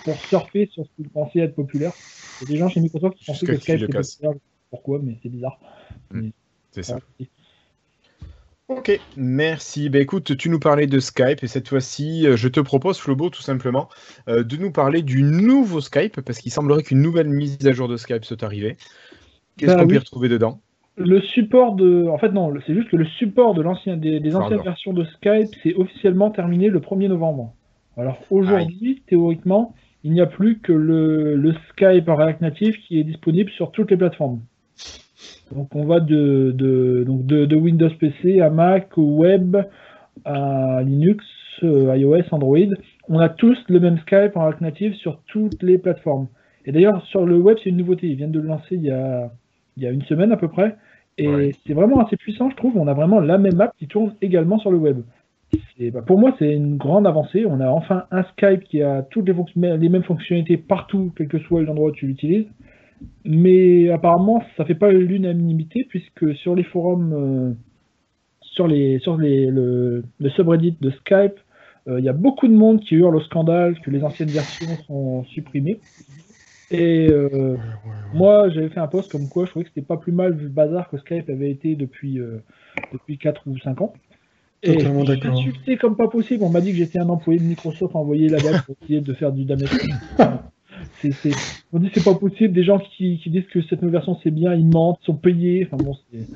pour surfer sur ce qu'ils pensaient être populaire. Il y a des gens chez Microsoft qui pensaient que Skype était populaire. Pourquoi Mais c'est bizarre. C'est ça. Ok, merci. Ben écoute, tu nous parlais de Skype et cette fois-ci, euh, je te propose, Flobo, tout simplement, euh, de nous parler du nouveau Skype parce qu'il semblerait qu'une nouvelle mise à jour de Skype soit arrivée. Qu'est-ce Bah qu'on peut y retrouver dedans? Le support de. En fait, non, c'est juste que le support de l'ancien, des, des anciennes Pardon. versions de Skype c'est officiellement terminé le 1er novembre. Alors aujourd'hui, théoriquement, il n'y a plus que le, le Skype en React Native qui est disponible sur toutes les plateformes. Donc on va de, de, donc de, de Windows PC à Mac, au web, à Linux, euh, iOS, Android. On a tous le même Skype en React Native sur toutes les plateformes. Et d'ailleurs, sur le web, c'est une nouveauté. Ils viennent de le lancer il y a, il y a une semaine à peu près. Et Ouais. c'est vraiment assez puissant, je trouve. On a vraiment la même app qui tourne également sur le web. Bah, pour moi, c'est une grande avancée. On a enfin un Skype qui a toutes les, mêmes fonctionnalités partout, quel que soit l'endroit où tu l'utilises. Mais apparemment, ça fait pas l'unanimité puisque sur les forums, euh, sur les sur les le, subreddit de Skype, euh, il y a beaucoup de monde qui hurle au scandale que les anciennes versions sont supprimées. Et euh, moi, j'avais fait un post comme quoi je trouvais que c'était pas plus mal vu le bazar que Skype avait été depuis, depuis 4 ou 5 ans. Et Totalement je insulté comme pas possible. On m'a dit que j'étais un employé de Microsoft envoyé là-bas pour essayer de faire du damage. C'est. On dit c'est pas possible. Des gens qui, qui disent que cette nouvelle version c'est bien, ils mentent, ils sont payés. Enfin bon, c'est.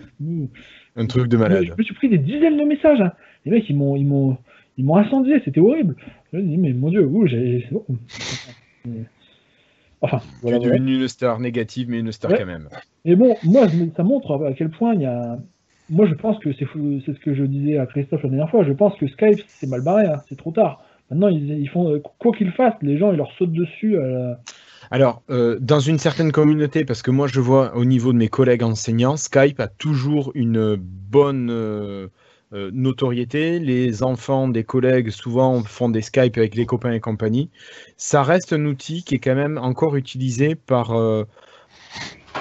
Un truc de Je malade. me suis pris des dizaines de messages. hein. Les mecs, ils m'ont, ils m'ont, ils m'ont incendié. C'était horrible. Je me dis mais mon dieu, ouh, j'ai. c'est bon. Enfin, Tu voilà. devenu une star négative, mais une star Ouais. quand même. Mais bon, moi, je ça montre à quel point il y a. Moi, je pense que c'est ce que je disais à Christophe la dernière fois. Je pense que Skype, c'est mal barré. hein. C'est trop tard. Maintenant, ils, font euh, quoi qu'ils fassent, les gens, ils leur sautent dessus. la- Alors, euh, dans une certaine communauté, parce que moi je vois au niveau de mes collègues enseignants, Skype a toujours une bonne euh, euh, notoriété. Les enfants des collègues souvent font des Skype avec les copains et compagnie. Ça reste un outil qui est quand même encore utilisé par, euh,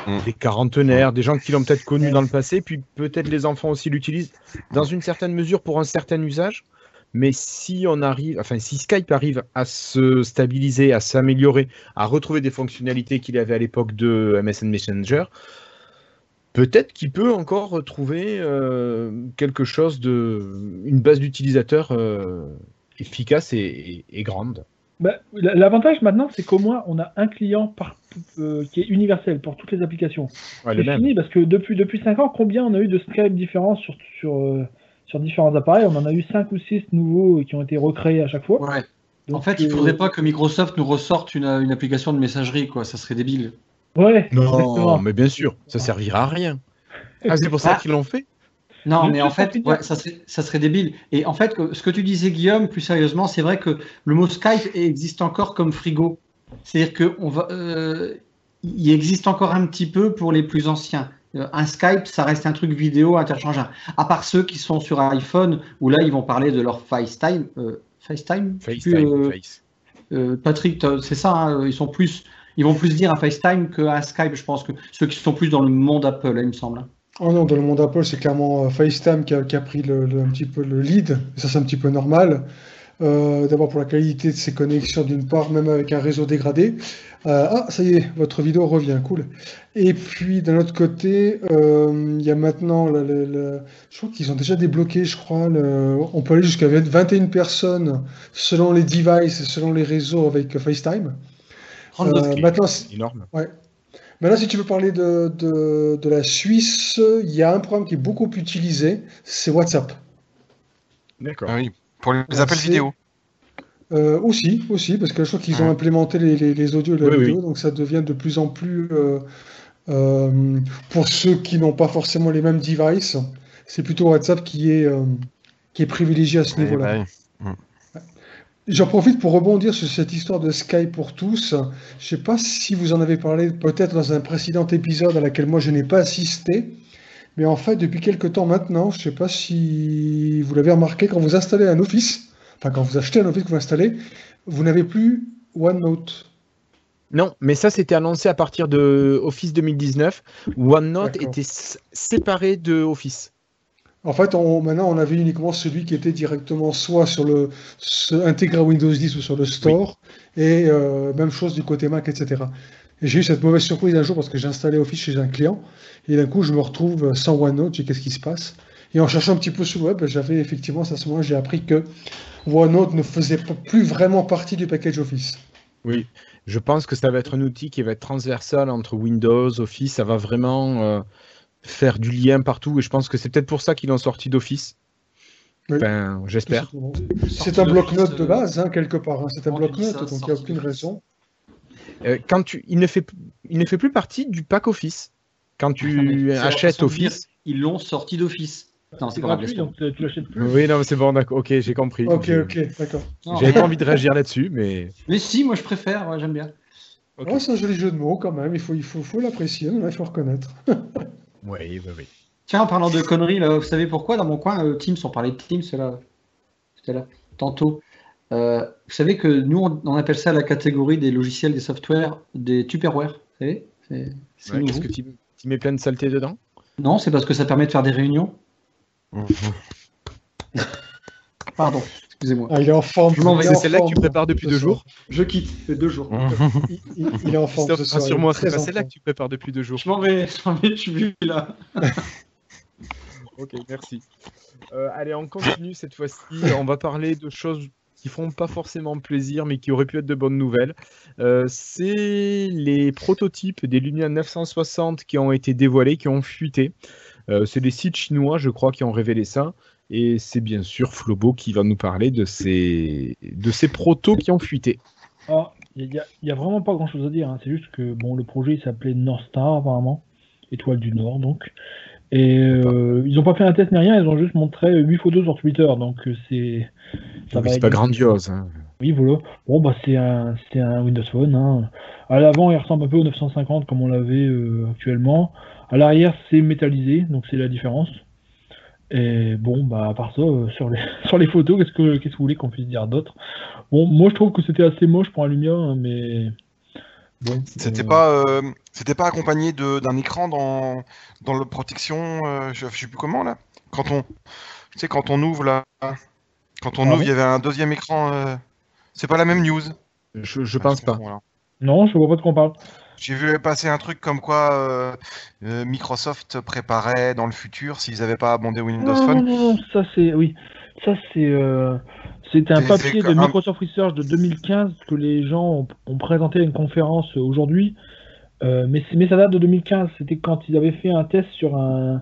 Mm. des quarantenaires, des gens qui l'ont peut-être connu dans le passé, puis peut-être les enfants aussi l'utilisent dans une certaine mesure pour un certain usage. Mais si on arrive, enfin si Skype arrive à se stabiliser, à s'améliorer, à retrouver des fonctionnalités qu'il avait à l'époque de MSN Messenger, peut-être qu'il peut encore retrouver euh, quelque chose de, une base d'utilisateurs euh, efficace et, grande. Bah, la- L'avantage maintenant, c'est qu'au moins on a un client par, euh, qui est universel pour toutes les applications. Ouais, c'est fini parce que depuis, depuis 5 ans, combien on a eu de Skype différents sur, sur, euh, sur différents appareils? On en a eu 5 ou 6 nouveaux qui ont été recréés à chaque fois. Ouais. en fait, il euh, faudrait pas que Microsoft nous ressorte une, une application de messagerie, quoi. Ça serait débile. Ouais, Non, exactement. mais bien sûr, ça servira à rien. Ah, c'est pour ça Ah. qu'ils l'ont fait Non, mais en fait, ouais, ça, serait, ça serait débile. Et en fait, ce que tu disais, Guillaume, plus sérieusement, c'est vrai que le mot Skype existe encore comme frigo. C'est-à-dire va, euh, il existe encore un petit peu pour les plus anciens. Euh, Un Skype, ça reste un truc vidéo interchangeable. À part ceux qui sont sur iPhone, où là, ils vont parler de leur FaceTime. Euh, FaceTime? FaceTime, euh, Face. euh, Patrick, c'est ça, hein, ils sont plus, ils vont plus dire un FaceTime qu'un Skype, je pense que ceux qui sont plus dans le monde Apple, hein, il me semble. Oh non, dans le monde Apple, c'est clairement euh, FaceTime qui a, qui a pris le, le- un petit peu le lead. Et ça, c'est un petit peu normal. Euh, D'abord pour la qualité de ses connexions d'une part, même avec un réseau dégradé. Euh, ah, ça y est, votre vidéo revient, cool. Et puis d'un autre côté, euh, il y a maintenant, le- le- le- je crois qu'ils ont déjà débloqué, je crois, le- on peut aller jusqu'à 21 personnes selon les devices et selon les réseaux avec FaceTime. Euh, maintenant, c'est- Énorme. Maintenant, si tu veux parler de, de, de la Suisse, il y a un programme qui est beaucoup utilisé, c'est WhatsApp. D'accord. Ah oui, pour les appels vidéo. Euh, aussi, aussi, parce que je crois qu'ils ont Ouais. implémenté les, les, les audios et la Oui, oui, vidéo, donc ça devient de plus en plus, euh, euh, pour ceux qui n'ont pas forcément les mêmes devices, c'est plutôt WhatsApp qui est, euh, qui est privilégié à ce Eh niveau-là. ben, J'en profite pour rebondir sur cette histoire de Skype pour tous. Je sais pas si vous en avez parlé peut-être dans un précédent épisode à laquelle moi je n'ai pas assisté. Mais en fait, depuis quelque temps maintenant, je sais pas si vous l'avez remarqué, quand vous installez un Office, enfin quand vous achetez un Office que vous installez, vous n'avez plus OneNote. Non, mais ça c'était annoncé à partir de Office 2019 où OneNote était séparé de Office. En fait, on- maintenant, on avait uniquement celui qui était directement soit sur le intégré à Windows 10 ou sur le Store, et euh, même chose du côté Mac, etc. Et j'ai eu cette mauvaise surprise un jour parce que j'ai installé Office chez un client, et d'un coup, je me retrouve sans OneNote, j'ai qu'est-ce qui se passe? Et en cherchant un petit peu sur le web, j'avais effectivement, à ce moment j'ai appris que OneNote ne faisait plus vraiment partie du package Office. Oui. Je pense que ça va être un outil qui va être transversal entre Windows, Office. Ça va vraiment euh, faire du lien partout. Et je pense que c'est peut-être pour ça qu'ils l'ont sorti d'Office. Oui. Enfin, j'espère. C'est un bloc-notes de base, hein, quelque part. hein. C'est un bloc-notes, donc il n'y a aucune raison. Euh, quand tu, il ne fait, il ne fait plus partie du pack Office. Quand tu leur achètes dire, Office. Ils l'ont sorti d'office. Non, C'est gratuit, donc tu l'achètes plus. Oui, non, mais c'est bon, d'accord. Ok, j'ai compris. Ok, ok, d'accord. J'avais pas envie de réagir là-dessus, mais. Mais si, moi je préfère, ouais, j'aime bien. Ok. Ouais, c'est un joli jeu de mots quand même, il faut, il faut, faut l'apprécier, il faut reconnaître. Oui, oui, oui. Tiens, en parlant de conneries, là, vous savez pourquoi dans mon coin, euh, Teams, on parlait de Teams là, tout à l'heure, tantôt. Euh, vous savez que nous, on, on appelle ça la catégorie des logiciels, des softwares, des Tupperware. Vous savez C'est c'est Ouais, nouveau. Qu'est-ce que tu, tu mets plein de saleté dedans? Non, c'est parce que ça permet de faire des réunions. Pardon, excusez-moi. Ah, il est en forme. Je m'en vais. C'est celle-là que tu prépares depuis deux jours Je quitte, fait deux jours. Il, il- il est en forme Rassure-moi, c'est pas celle-là que tu prépares depuis deux jours. Je m'en vais, je m'en vais, je suis là. Ok, merci. Euh, allez, on continue cette fois-ci. On va parler de choses qui feront pas forcément plaisir, mais qui auraient pu être de bonnes nouvelles. Euh, c'est les prototypes des Lumia 960 qui ont été dévoilés, qui ont fuité. Euh, c'est des sites chinois, je crois, qui ont révélé ça. Et c'est bien sûr Flobo qui va nous parler de ces, de ces protos qui ont fuité. Ah, Il n'y a, y a vraiment pas grand chose à dire. hein. C'est juste que bon, le projet s'appelait North Star apparemment, étoile du Nord donc. Et euh, ils n'ont pas fait un test ni rien, ils ont juste montré 8 photos sur Twitter. Donc euh, c'est. ça c'est pas grandiose. hein. Oui, voilà. Bon, bah c'est un, c'est un Windows Phone. hein. À l'avant, il ressemble un peu au 950 comme on l'avait euh, actuellement. À l'arrière, c'est métallisé, donc c'est la différence. Et bon, bah à part ça, euh, sur les sur les photos, qu'est-ce que qu'est-ce que vous voulez qu'on puisse dire d'autre? Bon, moi je trouve que c'était assez moche pour un Lumia, hein, mais Bon, C'était euh, pas, euh, c'était pas accompagné de- d'un écran dans, dans le protection, euh, je, je sais plus comment là. Quand on, tu sais, quand on ouvre là, quand on Ah ouvre, il y avait un deuxième écran. euh, c'est pas la même news. Je, je pense pas. Voilà. Non, je vois pas de quoi on parle. J'ai vu passer un truc comme quoi euh, euh, Microsoft préparait dans le futur s'ils n'avaient pas abondé Windows Non, Phone. non, non, ça c'est oui, ça c'est euh, c'était un papier de Microsoft Research de 2015 que les gens ont, ont présenté à une conférence aujourd'hui, mais ça date de 2015. C'était quand ils avaient fait un test sur un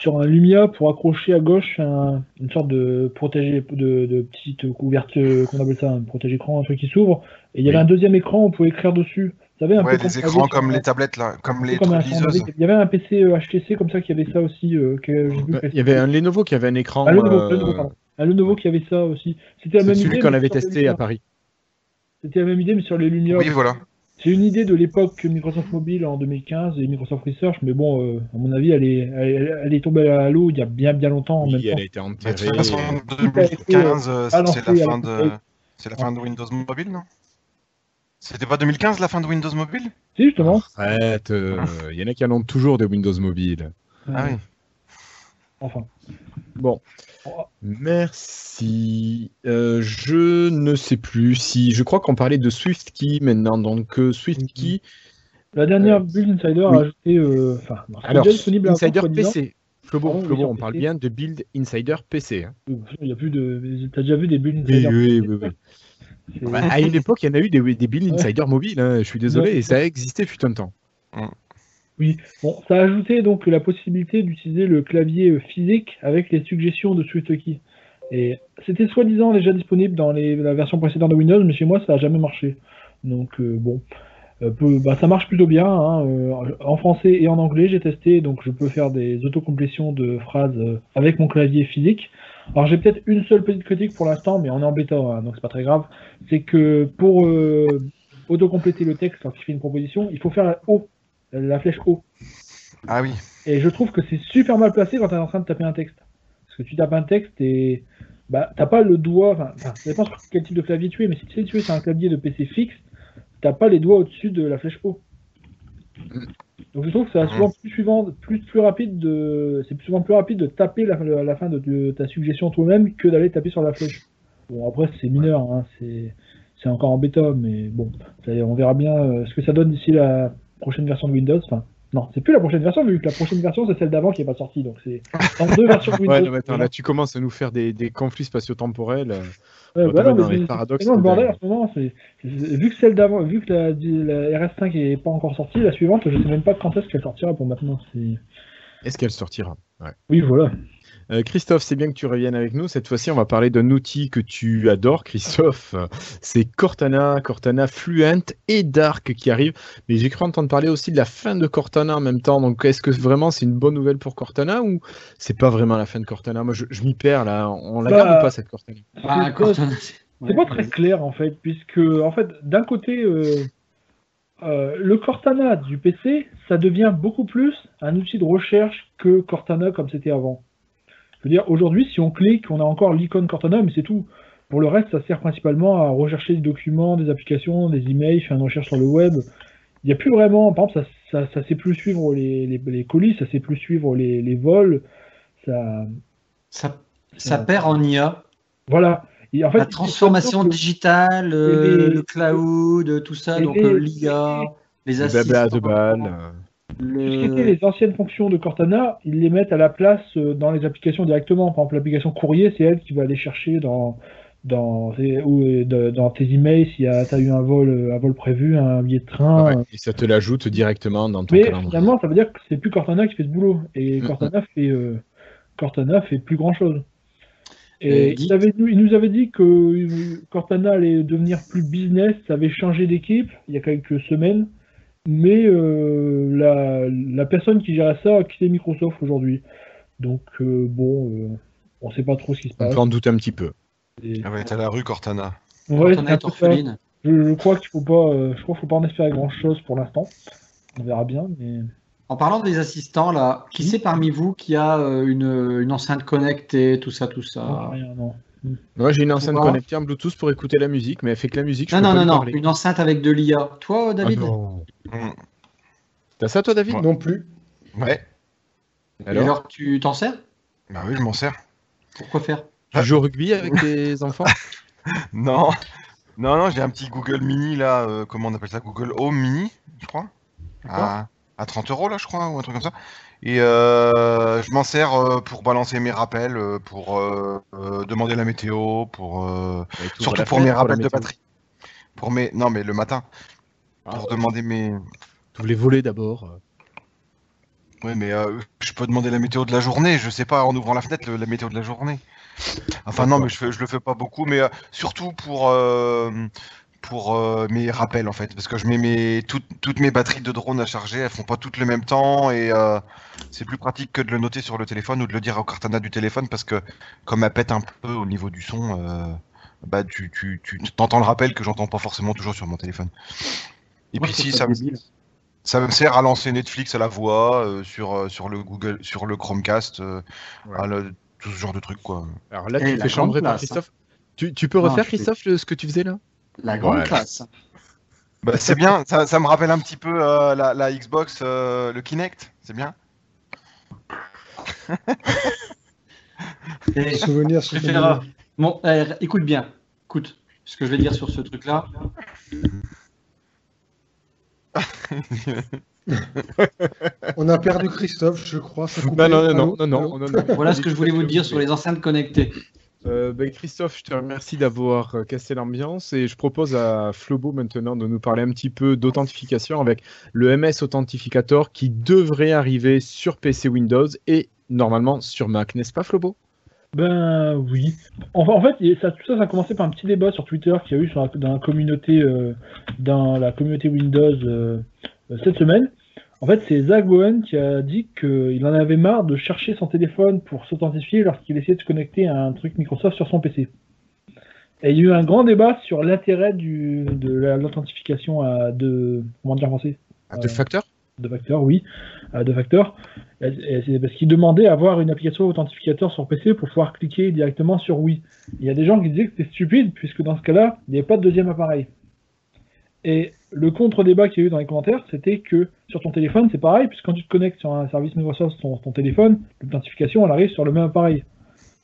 sur un Lumia pour accrocher à gauche un- une sorte de protégé de, de petite couverture qu'on appelle ça un protège écran, un truc qui s'ouvre. Et il y avait Oui. un deuxième écran, on pouvait écrire dessus. Vous savez un Ouais, peu des écrans avait comme les tablettes là, comme un les comme un liseuses. Il y avait un PC euh, HTC comme ça qui avait ça aussi. euh, que j'ai vu Ouais, passer. Il y avait un Lenovo qui avait un écran. Ah, Lenovo, euh, Lenovo, pardon. Ah, Lenovo qui avait ça aussi. C'était la même celui idée. qu'on avait testé à Paris. C'était la même idée, mais sur les Lumia. Oui, voilà. C'est une idée de l'époque Microsoft Mobile en 2015 et Microsoft Research, mais bon, euh, à mon avis, elle est, elle, elle est tombée à l'eau il y a bien bien longtemps en Oui, même elle temps. a été de toute façon, Tout a été, 2015, euh, balancé c'est la fin avec- de, c'est la fin de Windows Mobile, non? C'était pas 2015 la fin de Windows Mobile? Si, justement. Arrête, euh, il y en a qui en ont toujours des Windows Mobile. Ah oui. Enfin. Bon. Merci. Euh, je ne sais plus si. Je crois qu'on parlait de SwiftKey maintenant. Donc, euh, SwiftKey. La dernière Euh, Build Insider oui. a ajouté. euh, Enfin, Alors, disponible Insider. PC. Flobo, Pardon, oui, Flobo, sur on parle PC. bien de Build Insider PC. hein. Il y a plus de. T'as déjà vu des Build Oui, Insider oui, oui, oui. Bah, à une époque, il y en a eu des. Insider mobiles. hein, Je suis désolé, Ouais. et ça a existé fut un temps. Oui, bon, ça a ajouté donc la possibilité d'utiliser le clavier euh, physique avec les suggestions de SwiftKey. Et c'était soi-disant déjà disponible dans les, la version précédente de Windows, mais chez moi ça n'a jamais marché. Donc euh, bon, Euh, peu- bah, ça marche plutôt bien. hein, euh, en français et en anglais, j'ai testé, donc je peux faire des autocomplétions de phrases avec mon clavier physique. Alors j'ai peut-être une seule petite critique pour l'instant, mais on est en bêta, hein, donc c'est pas très grave. C'est que pour euh, autocompléter le texte quand il fait une proposition, il faut faire la O, la flèche O. Ah oui. Et je trouve que c'est super mal placé quand tu es en train de taper un texte. Parce que tu tapes un texte et bah, t'as pas le doigt, enfin, ça dépend sur quel type de clavier tu es, mais si tu sais tu es sur un clavier de PC fixe, t'as pas les doigts au-dessus de la flèche O. Donc je trouve que c'est souvent plus suivant, plus, plus rapide de, c'est souvent plus rapide de taper la, la- la fin de, de ta suggestion toi-même que d'aller taper sur la flèche. Bon après c'est mineur, hein, c'est, c'est encore en bêta, mais bon, on verra bien euh, ce que ça donne d'ici la prochaine version de Windows. Enfin, non, c'est plus la prochaine version vu que la prochaine version c'est celle d'avant qui est pas sortie, donc c'est dans deux versions Windows. Ouais, non, mais attends, là, tu commences à nous faire des, des conflits spatio-temporels. euh, bah non, dans les paradoxes tellement le de bordel en ce moment. c'est- Vu que celle d'avant, vu que la, la RS5 est pas encore sortie, la suivante, je sais même pas quand est-ce qu'elle sortira pour maintenant. c'est- Est-ce qu'elle sortira? Ouais. Oui, voilà. Euh, Christophe, c'est bien que tu reviennes avec nous. Cette fois-ci, on va parler d'un outil que tu adores, Christophe. C'est Cortana, Cortana Fluent et Dark qui arrive. Mais j'ai cru entendre parler aussi de la fin de Cortana en même temps. Donc, est-ce que vraiment c'est une bonne nouvelle pour Cortana ou c'est pas vraiment la fin de Cortana? Moi, je, je m'y perds là. On la Bah, garde ou pas cette Cortana? Ah, C'est Cortana, c'est- C'est ouais. pas très clair en fait, puisque en fait, d'un côté, euh, euh, le Cortana du PC, ça devient beaucoup plus un outil de recherche que Cortana comme c'était avant. Je veux dire, aujourd'hui, si on clique, on a encore l'icône Cortana, mais c'est tout. Pour le reste, ça sert principalement à rechercher des documents, des applications, des emails, faire une recherche sur le web. Il n'y a plus vraiment, par exemple, ça, ça, ça sait plus suivre les, les, les colis, ça sait plus suivre les, les vols. Ça, Ça, ça perd en IA. voilà. Et en fait, la transformation que- digitale, euh, le cloud, tout ça, et donc les- euh, l'IA, les Le assistants. blabla ce qui était les anciennes fonctions de Cortana, ils les mettent à la place euh, dans les applications directement. Par exemple, l'application courrier, c'est elle qui va aller chercher dans, dans, ou, euh, de- dans tes emails si tu as eu un vol, euh, un vol prévu, un billet de train. ouais, et ça te l'ajoute directement dans ton Mais calendrier. finalement, ça veut dire que c'est plus Cortana qui fait ce boulot. Et. Cortana fait, euh, Cortana fait plus grand chose. Et il, avait- il nous avait dit que Cortana allait devenir plus business, ça avait changé d'équipe il y a quelques semaines, mais euh, la, la personne qui gérait ça a quitté Microsoft aujourd'hui. Donc euh, bon, euh, on sait pas trop ce qui se On passe. peut en douter un petit peu. Et- Ah ouais, t'as la rue Cortana. Ouais, Cortana est orpheline. Je, je crois qu'il faut pas, euh, je crois qu'il faut pas en espérer grand chose pour l'instant. On verra bien, mais En parlant des assistants, là, qui Mhm. c'est parmi vous qui a euh, une, une enceinte connectée, tout ça, tout ça? Rien, non. Moi, j'ai une enceinte Pourquoi connectée en Bluetooth pour écouter la musique, mais elle fait que la musique. je Non, peux non, pas non, non, une enceinte avec de l'IA. Toi, David Ah Mm. T'as ça, toi, David Ouais. non plus. Ouais, Alors, alors, tu t'en sers? Bah oui, je m'en sers. Pourquoi faire? Tu joues au rugby avec tes enfants? Non, non, non, j'ai un petit Google Mini là, euh, comment on appelle ça? Google Home Mini, je crois. À, à 30 euros là, je crois, ou un truc comme ça. Et euh, je m'en sers euh, pour balancer mes rappels, euh, pour euh, euh, demander la météo, pour euh, surtout pour mes rappels de batterie. Pour mes, non mais le matin, pour demander mes. Tu les voler d'abord. Ouais, mais euh, je peux demander la météo de la journée, je sais pas, en ouvrant la fenêtre, le- la météo de la journée. Enfin, non, mais je, fais- je le fais pas beaucoup, mais euh, surtout pour, euh, pour euh, mes rappels, en fait. Parce que je mets mes, toutes, toutes mes batteries de drone à charger, elles font pas toutes le même temps, et euh, c'est plus pratique que de le noter sur le téléphone ou de le dire au Cortana du téléphone, parce que comme elle pète un peu au niveau du son, euh, bah, tu, tu, tu t'entends le rappel que j'entends pas forcément toujours sur mon téléphone. Et Moi, puis si, ça ça me, ça me sert à lancer Netflix à la voix euh, sur, sur le Google, sur le Chromecast, euh, Ouais. à le- tout ce genre de trucs quoi. Alors là, tu fais chambrer par classe, Christophe. Tu, tu peux Non, refaire, Christophe, le- ce que tu faisais là? La grande Ouais. classe. Bah, c'est bien, ça, ça me rappelle un petit peu euh, la, la Xbox, euh, le Kinect, c'est bien. Et Souvenir, je vais souvenir. faire, euh, Bon, eh, écoute bien. Écoute ce que je vais dire sur ce truc-là. On a perdu Christophe, je crois. ça. Bah non, non, non, non, non, Allô non, non. Voilà ce que je voulais vous dire sur les enceintes connectées. Euh, ben, Christophe, je te remercie d'avoir euh, cassé l'ambiance et je propose à Flobo maintenant de nous parler un petit peu d'authentification avec le MS Authentificator qui devrait arriver sur PC Windows et normalement sur Mac, n'est-ce pas Flobo? Ben oui. Enfin, en fait, tout ça, ça a commencé par un petit débat sur Twitter qu'il y a eu dans la communauté, euh, dans la communauté Windows euh, cette semaine. En fait, c'est Zach Bowen qui a dit qu'il en avait marre de chercher son téléphone pour s'authentifier lorsqu'il essayait de se connecter à un truc Microsoft sur son PC. Et il y a eu un grand débat sur l'intérêt de la- l'authentification à deux, comment dire en français? À deux Euh, facteurs deux facteurs, oui, à deux facteurs. C'est parce qu'il demandait à avoir une application authentificateur sur PC pour pouvoir cliquer directement sur oui. Il y a des gens qui disaient que c'était stupide, puisque dans ce cas-là, il n'y avait pas de deuxième appareil. Et le contre-débat qu'il y a eu dans les commentaires, c'était que sur ton téléphone, c'est pareil, puisque quand tu te connectes sur un service Microsoft sur ton téléphone, l'authentification, elle arrive sur le même appareil.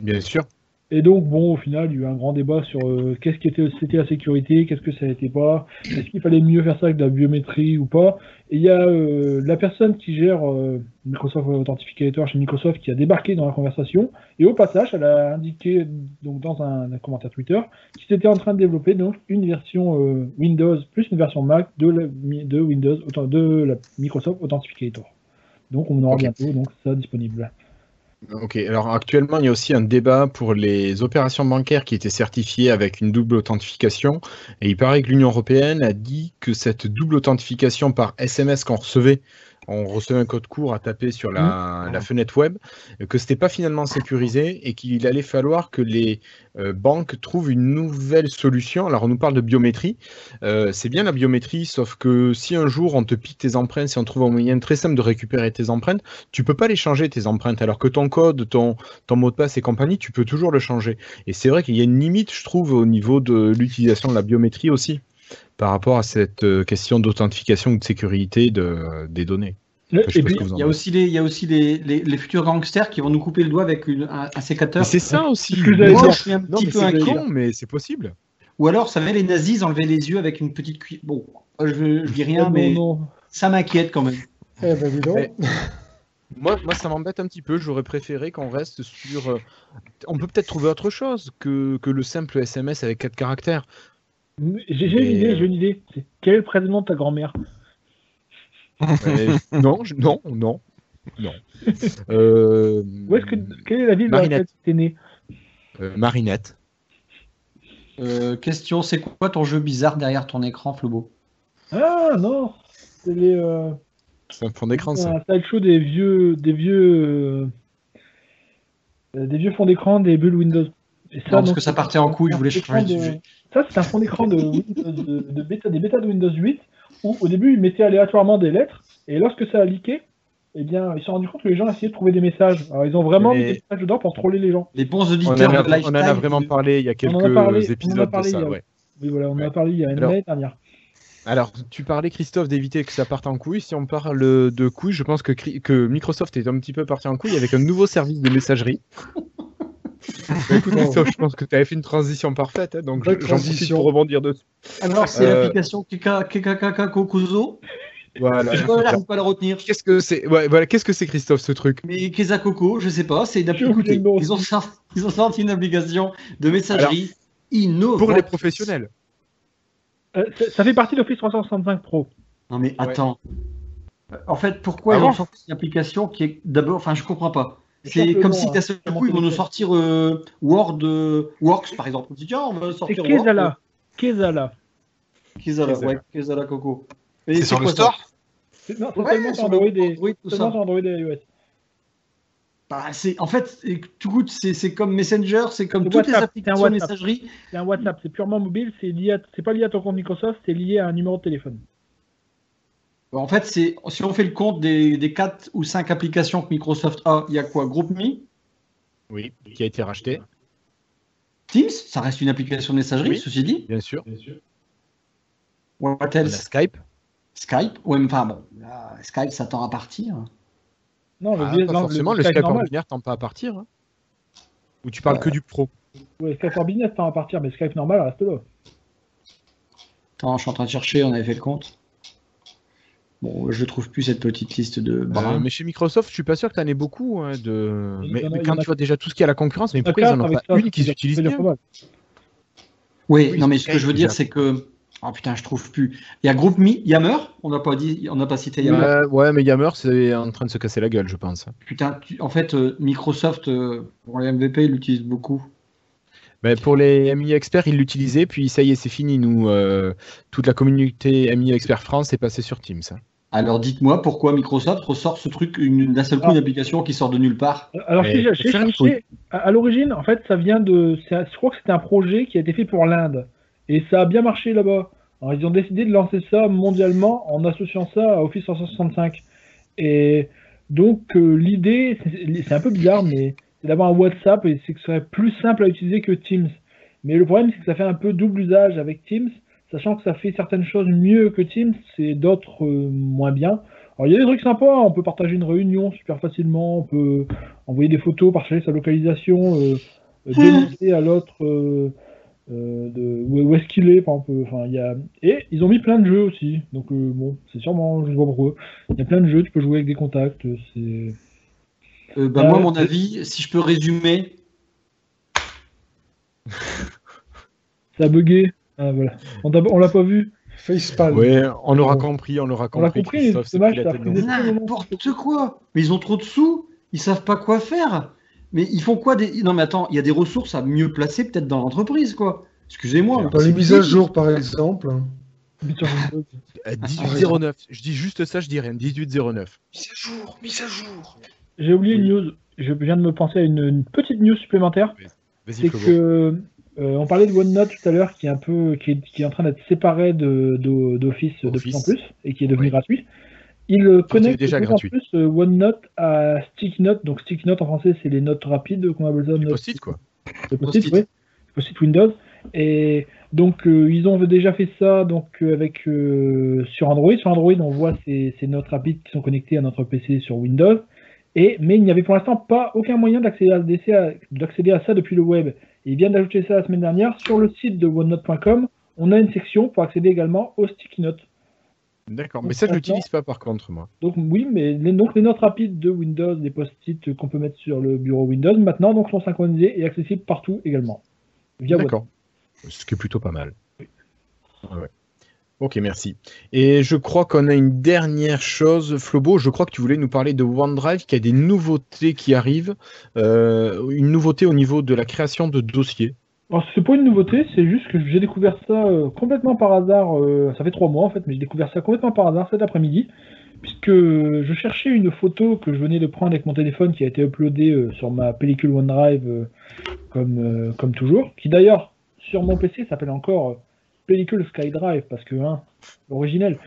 Bien sûr. Et donc, bon, au final, il y a eu un grand débat sur euh, qu'est-ce qui était, c'était la sécurité, qu'est-ce que ça n'était pas, est-ce qu'il fallait mieux faire ça avec de la biométrie ou pas. Et il y a euh, la personne qui gère euh, Microsoft Authentificator chez Microsoft qui a débarqué dans la conversation, et au passage, elle a indiqué donc dans un, un commentaire Twitter qu'ils étaient en train de développer donc une version euh, Windows plus une version Mac de, la, de Windows, de la Microsoft Authentificator. Donc, on aura bientôt donc ça disponible. Ok, alors actuellement, il y a aussi un débat pour les opérations bancaires qui étaient certifiées avec une double authentification. Et il paraît que l'Union européenne a dit que cette double authentification par SMS qu'on recevait, on recevait un code court à taper sur la, la fenêtre web, que c'était pas finalement sécurisé et qu'il allait falloir que les euh, banques trouvent une nouvelle solution. Alors on nous parle de biométrie. Euh, c'est bien la biométrie, sauf que si un jour on te pique tes empreintes, si on trouve un moyen très simple de récupérer tes empreintes, tu peux pas les changer tes empreintes, alors que ton code, ton, ton mot de passe et compagnie, tu peux toujours le changer. Et c'est vrai qu'il y a une limite, je trouve, au niveau de l'utilisation de la biométrie aussi, par rapport à cette euh, question d'authentification ou de sécurité de, des données. Le- et puis, Il y a aussi les, il y a aussi les, les, les futurs gangsters qui vont nous couper le doigt avec une- un, un sécateur. C'est ça aussi. Moi, je suis un Non, petit mais peu con, mais c'est possible. Ou alors, ça va les nazis enlever les yeux avec une petite cuillère. Bon, je, je dis rien, Oh, mais non. ça m'inquiète quand même. Eh ben dis donc. Mais- Moi, moi, ça m'embête un petit peu. J'aurais préféré qu'on reste sur. euh, On peut peut-être trouver autre chose que, que le simple SMS avec quatre caractères. J'ai j'ai une idée, euh, j'ai une idée. C'est quel est le prénom de ta grand-mère? Euh, non, je- non, non, non. Euh, Où est-ce que quelle est la ville dans laquelle Marinette. tu es né? Euh, Marinette. Euh, question, c'est quoi ton jeu bizarre derrière ton écran, Flobo? Ah non, c'est les euh, C'est un fond d'écran, ça. un slideshow des vieux des vieux euh, des vieux fonds d'écran des bulles Windows. Et Non, parce donc, que ça partait en couille, je voulais c'est changer de sujet. Ça, c'est un fond d'écran de, Windows- de, de bêta, des bêtas de Windows 8 où au début ils mettaient aléatoirement des lettres et lorsque ça a leaké, eh bien, ils se sont rendus compte que les gens essayaient de trouver des messages. Alors, ils ont vraiment Mais- mis des messages dedans pour troller les gens. Les bons On auditeurs en, a, de Lifetime. on en a vraiment parlé il y a quelques On en a parlé- on en a épisodes parlé de ça. il y a- ouais. Oui, voilà, on en Ouais. a parlé il y a une Alors- année dernière. Alors, tu parlais, Christophe, d'éviter que ça parte en couille. Si on parle de couilles, je pense que, que Microsoft est un petit peu parti en couille avec un nouveau service de messagerie. Bah, écoute, Christophe, je pense que tu avais fait une transition parfaite, hein, donc j'en profite pour rebondir dessus. Alors, c'est Euh, l'application Kekakaka Kokuzo. Voilà. Je n'arrive pas la retenir. Qu'est-ce que c'est ouais, voilà, qu'est-ce que c'est, Christophe, ce truc? Mais Keza Coco, je sais pas, c'est une appli- J'ai oublié Écoutez, le nom ils ont, sorti, ils ont sorti une application de messagerie innovante. Pour les professionnels. Euh, ça- fait partie de l'Office 365 Pro. Non mais attends. En fait, pourquoi Ah ils bon? ont sorti une application qui est d'abord, enfin je comprends pas. C'est comme si hein, d'un seul sur mon coup ils vont nous sortir euh, Word, euh, Works par exemple. On dit tiens, on va C'est sortir Word. Kezala. Kezala. Kezala, Kezala. ouais, Kezala Coco. Et C'est sur quoi le store Non, seulement sur Android et, Android, tout seulement ça. sur Android et iOS. Bah, c'est, en fait, goût, c'est, c'est comme Messenger, c'est comme toutes les WhatsApp, un applications messagerie. C'est un WhatsApp, c'est purement mobile, c'est lié à- c'est pas lié à ton compte Microsoft, c'est lié à un numéro de téléphone. En fait, c'est, si on fait le compte des, des 4 ou 5 applications que Microsoft a, il y a quoi GroupMe, Oui, qui a été racheté, Teams, ça reste une application de messagerie, Oui. ceci dit. bien sûr. What On a else? Skype. Skype, ouais, mais enfin bon, là, Skype s'attend à partir. Non, le, Ah, pas non, forcément, le Skype Skype normal. ordinaire tend pas à partir. hein. Ou tu parles Euh. que du pro. Ouais, Skype for Business tend à partir, mais Skype normal reste là. Attends, je suis en train de chercher, on avait fait le compte. Bon, je trouve plus cette petite liste de Euh, mais chez Microsoft, je suis pas sûr que tu en aies beaucoup. hein, de... Mais, quand a- tu vois déjà tout ce qu'il y a à la concurrence, mais pourquoi ils en ont pas une qu'ils utilisent bien. Oui, oui, non, mais ce que je veux dire, c'est que. Oh putain, je trouve plus. Il y a GroupMe, Yammer, on n'a pas dit, on n'a pas cité Yammer. Euh, ouais, mais Yammer, c'est en train de se casser la gueule, je pense. Putain, tu- en fait, euh, Microsoft, euh, pour les MVP, il l'utilise beaucoup. Mais pour les MI experts, ils l'utilisaient, puis ça y est, c'est fini. Nous, euh, toute la communauté MI expert France est passée sur Teams. Alors dites-moi pourquoi Microsoft ressort ce truc une- d'un seul coup, Ah. une application qui sort de nulle part. Alors, si j'ai cherché, à, l'origine, en fait, ça vient de. Je crois que c'était un projet qui a été fait pour l'Inde. Et ça a bien marché là-bas. Alors, ils ont décidé de lancer ça mondialement en associant ça à Office 365. Et donc, euh, l'idée, c'est c'est un peu bizarre, mais c'est d'avoir un WhatsApp et c'est que ce serait plus simple à utiliser que Teams. Mais le problème, c'est que ça fait un peu double usage avec Teams, sachant que ça fait certaines choses mieux que Teams et d'autres euh, moins bien. Alors, il y a des trucs sympas, on peut partager une réunion super facilement, on peut envoyer des photos, partager sa localisation, euh, euh, demander à l'autre euh, euh, de où, est-ce qu'il est, par exemple. Enfin, il y a... Et ils ont mis plein de jeux aussi, donc euh, bon, c'est sûrement, je vois pourquoi. Il y a plein de jeux, tu peux jouer avec des contacts, c'est... Euh, bah, Euh, moi, mon avis, si je peux résumer, Ça a bugué. Ah, voilà. On on l'a pas vu. Facepalm. Ouais, on l'aura Bon. compris, on l'aura On l'a compris. compris, Christophe, c'est c'est dommage, pris la ça a tête pris dans- des- n'importe quoi. Mais ils ont trop de sous, ils savent pas quoi faire. Mais ils font quoi des... Non mais attends, il y a des ressources à mieux placer peut-être dans l'entreprise, quoi. Excusez-moi. Dans les mises à jour, par exemple. Sur Windows. Euh, 1809. Je dis juste ça, je dis rien. 1809. Mise à jour, mise à jour. J'ai oublié une news. Je viens de me penser à une, une petite news supplémentaire. Vas-y, C'est que euh, on parlait de OneNote tout à l'heure, qui est un peu, qui est, qui est en train d'être séparé de de- d'Office de, plus en Office. plus et qui est devenu Oui. gratuit. Il euh, connecte déjà de plus gratuit. en plus euh, OneNote à StickNote. Donc StickNote en français, c'est les notes rapides qu'on appelle ça. Post-it, quoi. Le post-it, Post-it. oui. Le Post-it Windows. Et donc, euh, ils ont déjà fait ça donc, euh, avec, euh, sur Android. Sur Android, on voit ces, ces notes rapides qui sont connectées à notre PC sur Windows. Et, mais il n'y avait pour l'instant pas aucun moyen d'accéder à, d'accéder à ça depuis le web. Et ils viennent d'ajouter ça la semaine dernière. Sur le site de OneNote.com, on a une section pour accéder également aux sticky notes. D'accord. Mais ça, je l'utilise pas, par contre, moi. Donc oui, mais les, donc les notes rapides de Windows, les post-it qu'on peut mettre sur le bureau Windows, maintenant donc sont synchronisés et accessibles partout également. D'accord. Ce qui est plutôt pas mal. Ouais. Ok, merci. Et je crois qu'on a une dernière chose, Flobo. Je crois que tu voulais nous parler de OneDrive, qui a des nouveautés qui arrivent. Euh, une nouveauté au niveau de la création de dossiers. Alors c'est pas une nouveauté, c'est juste que j'ai découvert ça euh, complètement par hasard. euh, ça fait trois mois en fait, mais j'ai découvert ça complètement par hasard cet après-midi, puisque je cherchais une photo que je venais de prendre avec mon téléphone qui a été uploadée sur ma pellicule OneDrive comme comme toujours, qui d'ailleurs sur mon PC s'appelle encore pellicule SkyDrive parce que hein, l'originel.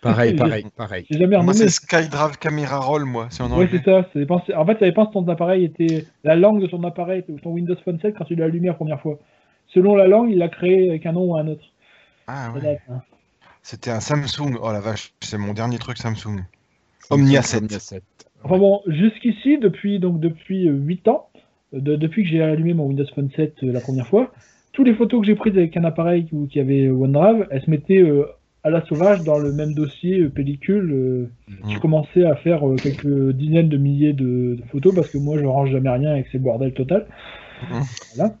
Pareil, pareil, pareil. J'ai jamais Moi, c'est SkyDrive Camera Roll, moi. C'est en Ouais, c'est ça. ça dépend, en fait, ça dépend si ton appareil était. La langue de ton appareil, ton Windows Phone 7, quand tu l'as allumé la première fois. Selon la langue, il l'a créé avec un nom ou un autre. Ah Ça ouais. hein. C'était un Samsung. Oh la vache, c'est mon dernier truc Samsung. Omnia 7. Omnia 7. Enfin bon, jusqu'ici, depuis donc depuis 8 ans, euh, de- depuis que j'ai allumé mon Windows Phone 7 euh, la première fois, toutes les photos que j'ai prises avec un appareil qui, qui avait OneDrive, elles se mettaient euh, à la sauvage dans le même dossier euh, pellicule. euh, Mhm. Je commençais à faire euh, quelques dizaines de milliers de, de photos parce que moi je range jamais rien c'est le bordel total.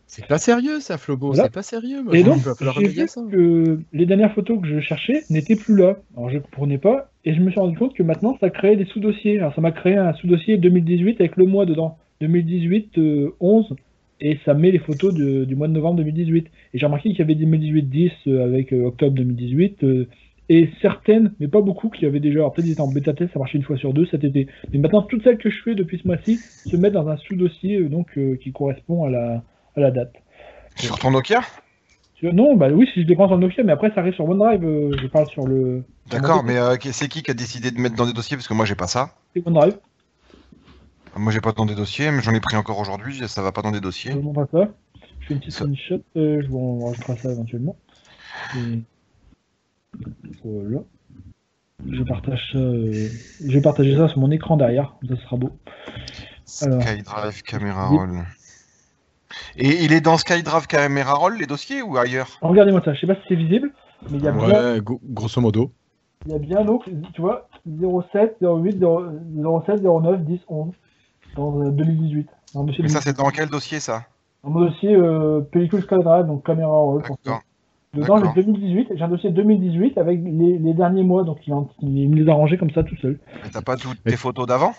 C'est pas sérieux ça, Flobo, Voilà. c'est pas sérieux. Moi, Et je donc, j'ai vu ça. que les dernières photos que je cherchais n'étaient plus là. Alors, je ne comprenais pas. Et je me suis rendu compte que maintenant, ça crée des sous-dossiers. Alors, ça m'a créé un sous-dossier 2018 avec le mois dedans. 2018, euh, 11. Et ça met les photos de- du mois de novembre 2018. Et j'ai remarqué qu'il y avait 2018 10 euh, avec euh, octobre 2018. euh, et certaines, mais pas beaucoup, qui avaient déjà. Alors, peut-être ils étaient en bêta test, ça marchait une fois sur deux cet été. Mais maintenant, toutes celles que je fais depuis ce mois-ci se mettent dans un sous-dossier donc euh, qui correspond à la, à la date. Sur ton Nokia? Sur- Non, bah oui, si je dépense dans le Nokia, mais après ça arrive sur OneDrive, euh, je parle sur le. sur D'accord, mais euh, c'est qui qui a décidé de mettre dans des dossiers? Parce que moi, j'ai pas ça. c'est OneDrive, Moi, j'ai pas dans des dossiers, mais j'en ai pris encore aujourd'hui. Ça va pas dans des dossiers. je vous montre ça. Je fais une petite Ça- screenshot, euh, je vous rajoutera ça éventuellement. Et- Voilà. Je partage ça, euh, je vais partager ça sur mon écran derrière, ça ce sera beau. Alors. SkyDrive Camera Oui. Roll. Et il est dans SkyDrive Camera Roll, les dossiers, ou ailleurs? Regardez-moi ça, je sais pas si c'est visible, mais il y a bien, Ouais, go- grosso modo. il y a bien donc, tu vois, 07, 08, 0- 07, 09, 10, 11, dans euh, 2018. Dans le dossier Mais ça, 2018. c'est dans quel dossier, ça Dans mon dossier euh, pellicule SkyDrive, donc caméra roll. pour ça. D'accord. Dedans, j'ai 2018, j'ai un dossier 2018 avec les, les derniers mois, donc il, me les a rangés comme ça tout seul. Mais t'as pas toutes tes photos d'avant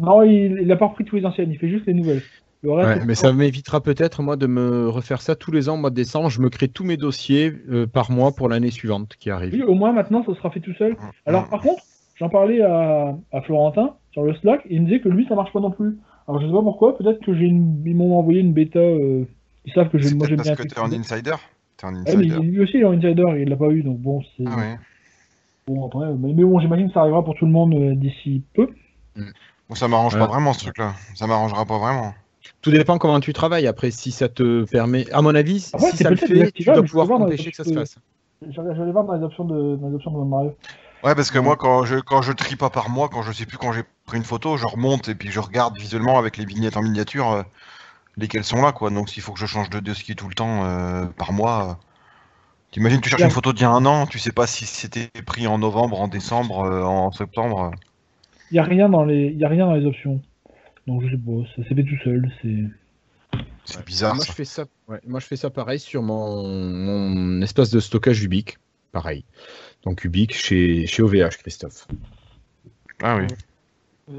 Non, il, il a pas repris tous les anciennes, il fait juste les nouvelles. Ouais, mais ça m'évitera peut-être moi de me refaire ça tous les ans au mois de décembre. Je me crée tous mes dossiers euh, par mois pour l'année suivante qui arrive. Oui, au moins maintenant, ça sera fait tout seul. Alors, par contre, j'en parlais à, à Florentin sur le Slack, et il me disait que lui, ça marche pas non plus. Alors, je sais pas pourquoi, peut-être que j'ai une... ils m'ont envoyé une bêta, euh, ils savent que je, moi j'aime bien. parce que t'es en insider? T'es en Ouais, mais insider. lui aussi, il est en insider, il l'a pas eu, donc bon, c'est. Ah ouais. Bon, après, mais, mais bon, j'imagine que ça arrivera pour tout le monde euh, d'ici peu. Bon, ça m'arrange pas vraiment, ce truc-là. Ça m'arrangera pas vraiment. Tout dépend comment tu travailles. Après, si ça te permet, à mon avis, Après, si ça le fait, tu dois pouvoir empêcher que ça se fasse. Aller voir dans les options de, dans les options de Mario. Ouais, parce que moi, quand je, quand je trie pas par mois, quand je sais plus quand j'ai pris une photo, je remonte et puis je regarde visuellement avec les vignettes en miniature euh, lesquelles sont là, quoi. Donc, s'il faut que je change de dossier tout le temps euh, par mois. euh, T'imagines, tu cherches une photo d'il y a un an, tu sais pas si c'était pris en novembre, en décembre, euh, en septembre. Il n'y a, rien dans les- il y a rien dans les options. Donc je sais pas, ça s'est fait tout seul. C'est... C'est bizarre. Moi ça. je fais ça. ouais, moi, je fais ça pareil sur mon, mon espace de stockage Ubique. Pareil. Donc Ubique chez, chez OVH, Christophe. Ah oui.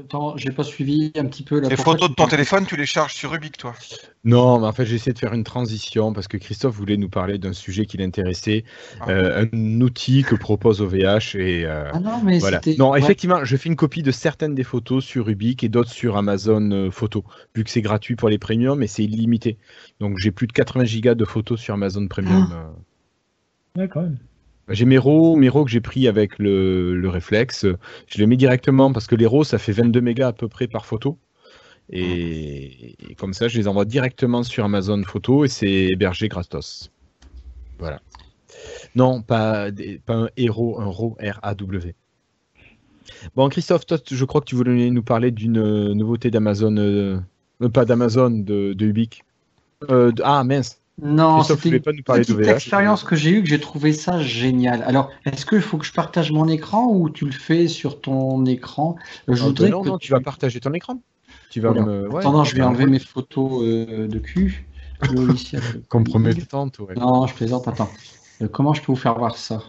Attends, j'ai pas suivi un petit peu la Les photos de ton téléphone, tu les charges sur Rubik, toi Non, mais en fait, j'ai essayé de faire une transition parce que Christophe voulait nous parler d'un sujet qui l'intéressait, Ah. euh, un outil que propose OVH et euh, Ah non, mais voilà. c'était. Non, ouais. effectivement, je fais une copie de certaines des photos sur Rubik et d'autres sur Amazon euh, Photo, vu que c'est gratuit pour les premiums, mais c'est illimité. Donc j'ai plus de 80 gigas de photos sur Amazon Premium. euh. Ouais, quand même. J'ai mes RAW, mes RAW que j'ai pris avec le, le réflexe. Je les mets directement parce que les RAW, ça fait 22 mégas à peu près par photo. Et, comme ça, je les envoie directement sur Amazon Photo et c'est hébergé gratos. Voilà. Non, pas, pas un héros, un RAW, R-A-W. Bon, Christophe, toi, je crois que tu voulais nous parler d'une euh, nouveauté d'Amazon, euh, euh, pas d'Amazon, de, de- ah, mince. Non, c'était une pas nous parler petite d'OVH expérience que j'ai eue que j'ai trouvé ça génial. Alors, est-ce qu'il faut que je partage mon écran ou tu le fais sur ton écran? Je Ah, voudrais bah non, que non, tu vas partager ton écran. Tu vas me. ouais, Attends, je vais enlever mes photos euh, de cul. Compromettante, ouais. Non, je plaisante. Attends. Euh, comment je peux vous faire voir ça?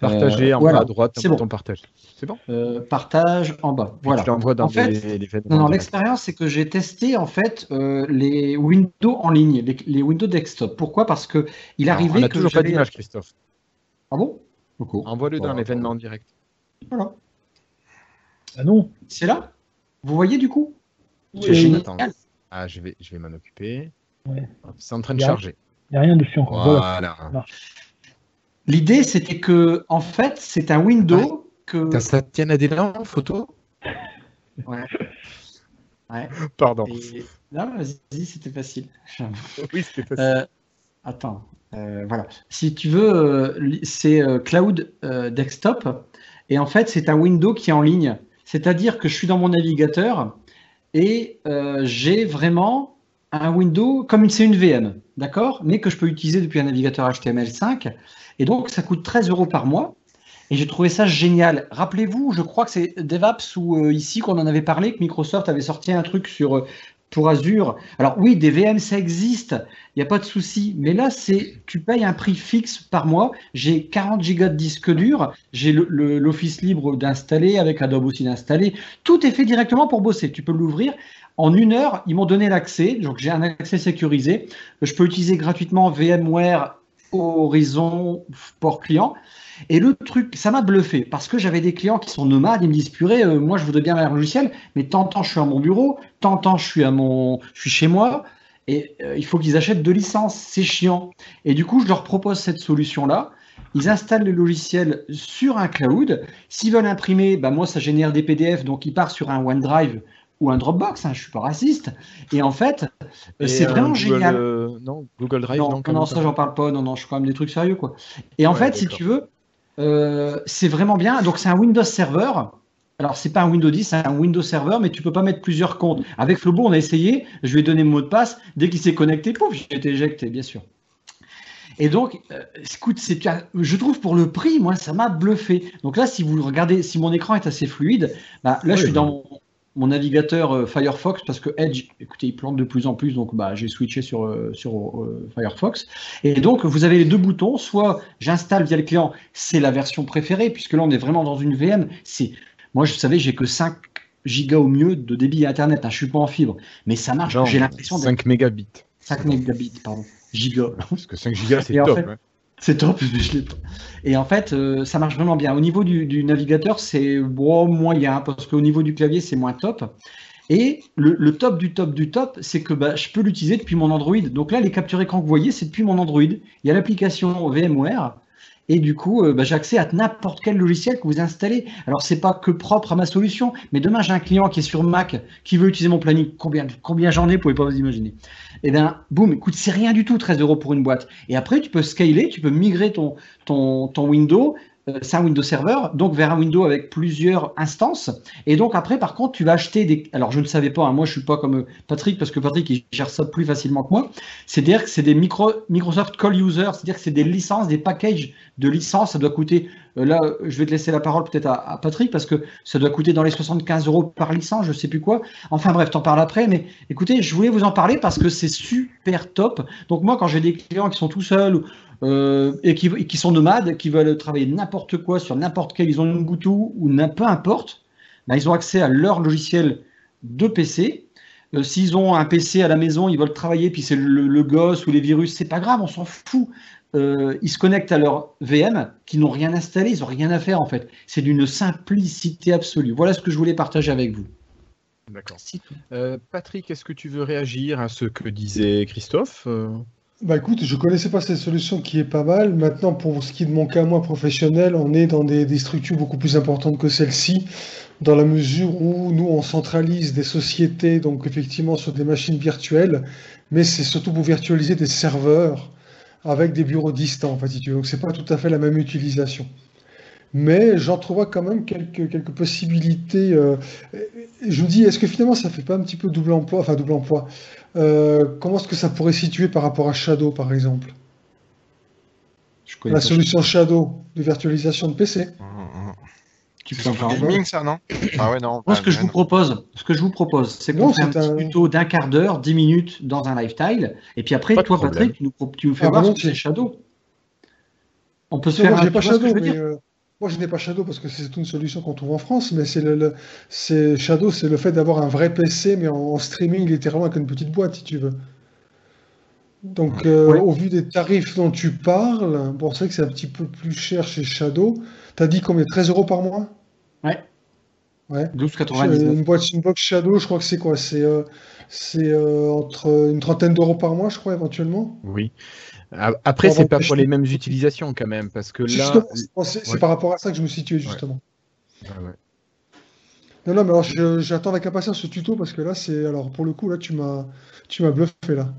Partager Euh, en voilà, bas à droite, c'est un bon. bouton partage. C'est bon Euh, Partage en bas. Voilà. Tu l'envoies dans En fait, les, Non, non, l'expérience, c'est que j'ai testé en fait euh, les Windows en ligne, les, les Windows desktop. Pourquoi? Parce que il Alors, arrivait On n'a que toujours pas d'image, Christophe. Ah bon? Beaucoup. Envoie-le dans l'événement direct. Voilà. Ah non. C'est là? Vous voyez du coup? C'est Oui, génial. Ah, je vais, je vais m'en occuper. Ouais. C'est en train de charger. Il n'y a rien dessus encore. Voilà. Voilà. L'idée, c'était que, en fait, c'est un window que. T'as Satya Nadella en photo? Ouais. Ouais. Pardon. Et- Non, vas-y, c'était facile. Oui, c'était facile. Euh, attends, euh, voilà. Si tu veux, euh, c'est Cloud Desktop. Et en fait, c'est un window qui est en ligne. C'est-à-dire que je suis dans mon navigateur et euh, j'ai vraiment un window comme une- c'est une VM, d'accord? Mais que je peux utiliser depuis un navigateur HTML5. Et donc, ça coûte 13 euros par mois. Et j'ai trouvé ça génial. Rappelez-vous, je crois que c'est DevApps ou euh, ici qu'on en avait parlé, que Microsoft avait sorti un truc sur euh, pour Azure. Alors oui, des VM, ça existe, il n'y a pas de souci. Mais là, c'est tu payes un prix fixe par mois. J'ai 40 gigas de disque dur, j'ai l'Office libre d'installer, avec Adobe aussi d'installer. Tout est fait directement pour bosser. Tu peux l'ouvrir. En une heure, ils m'ont donné l'accès, donc j'ai un accès sécurisé. Je peux utiliser gratuitement VMware Horizon port client. Et le truc, ça m'a bluffé parce que j'avais des clients qui sont nomades, ils me disent purée, euh, moi je voudrais bien un logiciel, mais tant temps je suis à mon bureau, tant temps je suis à mon, je suis chez moi, et euh, il faut qu'ils achètent deux licences, c'est chiant. Et du coup, je leur propose cette solution-là. Ils installent le logiciel sur un cloud. S'ils veulent imprimer, bah moi ça génère des PDF, donc ils partent sur un OneDrive ou un Dropbox. Hein, je suis pas raciste. Et en fait, c'est euh, vraiment Google, génial. euh, non, Google Drive, Non, non, ça j'en parle pas. Non, non, je suis quand même des trucs sérieux quoi. Et en Ouais, fait, si tu veux, euh, c'est vraiment bien. Donc c'est un Windows Server. Alors c'est pas un Windows 10, c'est un Windows Server, mais tu peux pas mettre plusieurs comptes. Avec Flobo, on a essayé. Je lui ai donné mon mot de passe. Dès qu'il s'est connecté, pouf, j'ai été éjecté, bien sûr. Et donc, euh, écoute, je trouve pour le prix, moi, ça m'a bluffé. Donc là, si vous regardez, si mon écran est assez fluide, bah, là, je suis dans mon, mon navigateur euh, Firefox parce que Edge, écoutez, il plante de plus en plus, donc bah, j'ai switché sur, euh, sur euh, Firefox. Et donc, vous avez les deux boutons, soit j'installe via le client, c'est la version préférée, puisque là, on est vraiment dans une VM. C'est, moi, je savais, j'ai que 5 gigas au mieux de débit à Internet, hein, je suis pas en fibre, mais ça marche. J'ai l'impression d'être 5 mégabits. 5 mégabits, pardon, giga. Parce que 5 gigas, c'est en top. fait- hein. C'est top, je l'ai pas. Et en fait, euh, ça marche vraiment bien. Au niveau du, navigateur, c'est bon, moyen, parce qu'au niveau du clavier, c'est moins top. Et le, le top du top du top, c'est que bah, je peux l'utiliser depuis mon Android. Donc là, les captures écran que vous voyez, c'est depuis mon Android. Il y a l'application VMware. Et du coup, euh, bah, j'ai accès à n'importe quel logiciel que vous installez. Alors, c'est pas que propre à ma solution, mais demain, j'ai un client qui est sur Mac, qui veut utiliser mon planning. Combien, combien j'en ai, vous pouvez pas vous imaginer. Et bien, boum, écoute, c'est rien du tout, 13 euros pour une boîte. Et après, tu peux scaler, tu peux migrer ton, ton, ton Windows. Euh, c'est un Windows Server, donc vers un Windows avec plusieurs instances. Et donc après, par contre, tu vas acheter des. Alors je ne savais pas, hein, moi je suis pas comme euh, Patrick parce que Patrick gère ça plus facilement que moi. C'est-à-dire que c'est des micro... Microsoft Call User, c'est-à-dire que c'est des licences, des packages de licences. Ça doit coûter. euh, là, je vais te laisser la parole peut-être à, Patrick parce que ça doit coûter dans les 75 euros par licence, je sais plus quoi. Enfin bref, t'en parles après. Mais écoutez, je voulais vous en parler parce que c'est super top. Donc moi, quand j'ai des clients qui sont tout seuls euh, et, qui, et qui sont nomades, qui veulent travailler n'importe quoi sur n'importe quel, ils ont une Ubuntu ou peu importe, ben, ils ont accès à leur logiciel de PC. Euh, S'ils ont un PC à la maison, ils veulent travailler, puis c'est le, le gosse ou les virus, c'est pas grave, on s'en fout. Euh, ils se connectent à leur VM, qui n'ont rien installé, ils n'ont rien à faire en fait. C'est d'une simplicité absolue. Voilà ce que je voulais partager avec vous. D'accord. Euh, Patrick, est-ce que tu veux réagir à ce que disait Christophe Euh, Bah écoute, je connaissais pas cette solution qui est pas mal. Maintenant, pour ce qui est de mon cas, moi, professionnel, on est dans des, structures beaucoup plus importantes que celle-ci, dans la mesure où nous, on centralise des sociétés, donc effectivement sur des machines virtuelles, mais c'est surtout pour virtualiser des serveurs avec des bureaux distants, en fait, si tu veux. Donc c'est pas tout à fait la même utilisation. Mais j'entrevois quand même quelques, quelques possibilités. euh, je me dis, est-ce que finalement ça fait pas un petit peu double emploi, enfin double emploi, euh, comment est-ce que ça pourrait situer par rapport à Shadow, par exemple? Je connais La solution Shadow de virtualisation de PC. Hum, hum. Tu C'est gaming, ça, non? Ah ouais, non. Moi, ce que je vous propose, ce que je vous propose, c'est qu'on fait un c'est petit un- tuto d'un quart d'heure, 10 minutes dans un lifestyle, et puis après, Pas toi, problème. Patrick, tu nous, tu nous fais Ah, voir ce que c'est Shadow. On peut se Non, faire moi, un pas Shadow, je veux mais dire euh, moi, je n'ai pas Shadow parce que c'est une solution qu'on trouve en France, mais c'est le, le- c'est Shadow, c'est le fait d'avoir un vrai PC, mais en, en streaming littéralement avec une petite boîte, si tu veux. Donc, euh, Ouais. au vu des tarifs dont tu parles, bon, c'est vrai que c'est un petit peu plus cher chez Shadow. T'as dit combien? 13 euros par mois? Ouais. Ouais. 12,99. Une boîte, une box Shadow, je crois que c'est quoi? C'est euh, c'est euh, entre une trentaine d'euros par mois, je crois, éventuellement. Oui. Après, c'est pas pour les mêmes utilisations quand même, parce que là. C'est- ouais. par rapport à ça que je me situais, justement. Ah ouais. Non, non, mais alors j'attends avec impatience ce tuto parce que là, c'est. Alors, pour le coup, là, tu m'as tu m'as bluffé, là.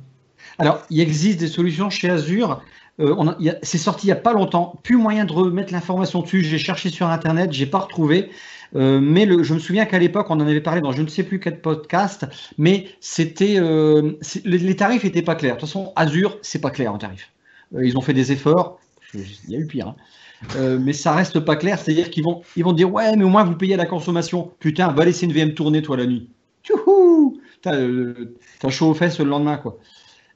Alors, il existe des solutions chez Azure. Euh, c'est sorti il n'y a pas longtemps. Plus moyen de remettre l'information dessus. J'ai cherché sur Internet, j'ai pas retrouvé. Euh, mais je me souviens qu'à l'époque, on en avait parlé dans je ne sais plus quel podcast, mais c'était euh, les, tarifs n'étaient pas clairs. De toute façon, Azure, c'est pas clair en tarif. Ils ont fait des efforts. Il y a eu pire. hein. Mais ça reste pas clair, c'est-à-dire qu'ils vont, dire ouais, mais au moins vous payez à la consommation. Putain, va laisser une VM tourner toi la nuit. T'as chaud aux fesses le lendemain quoi.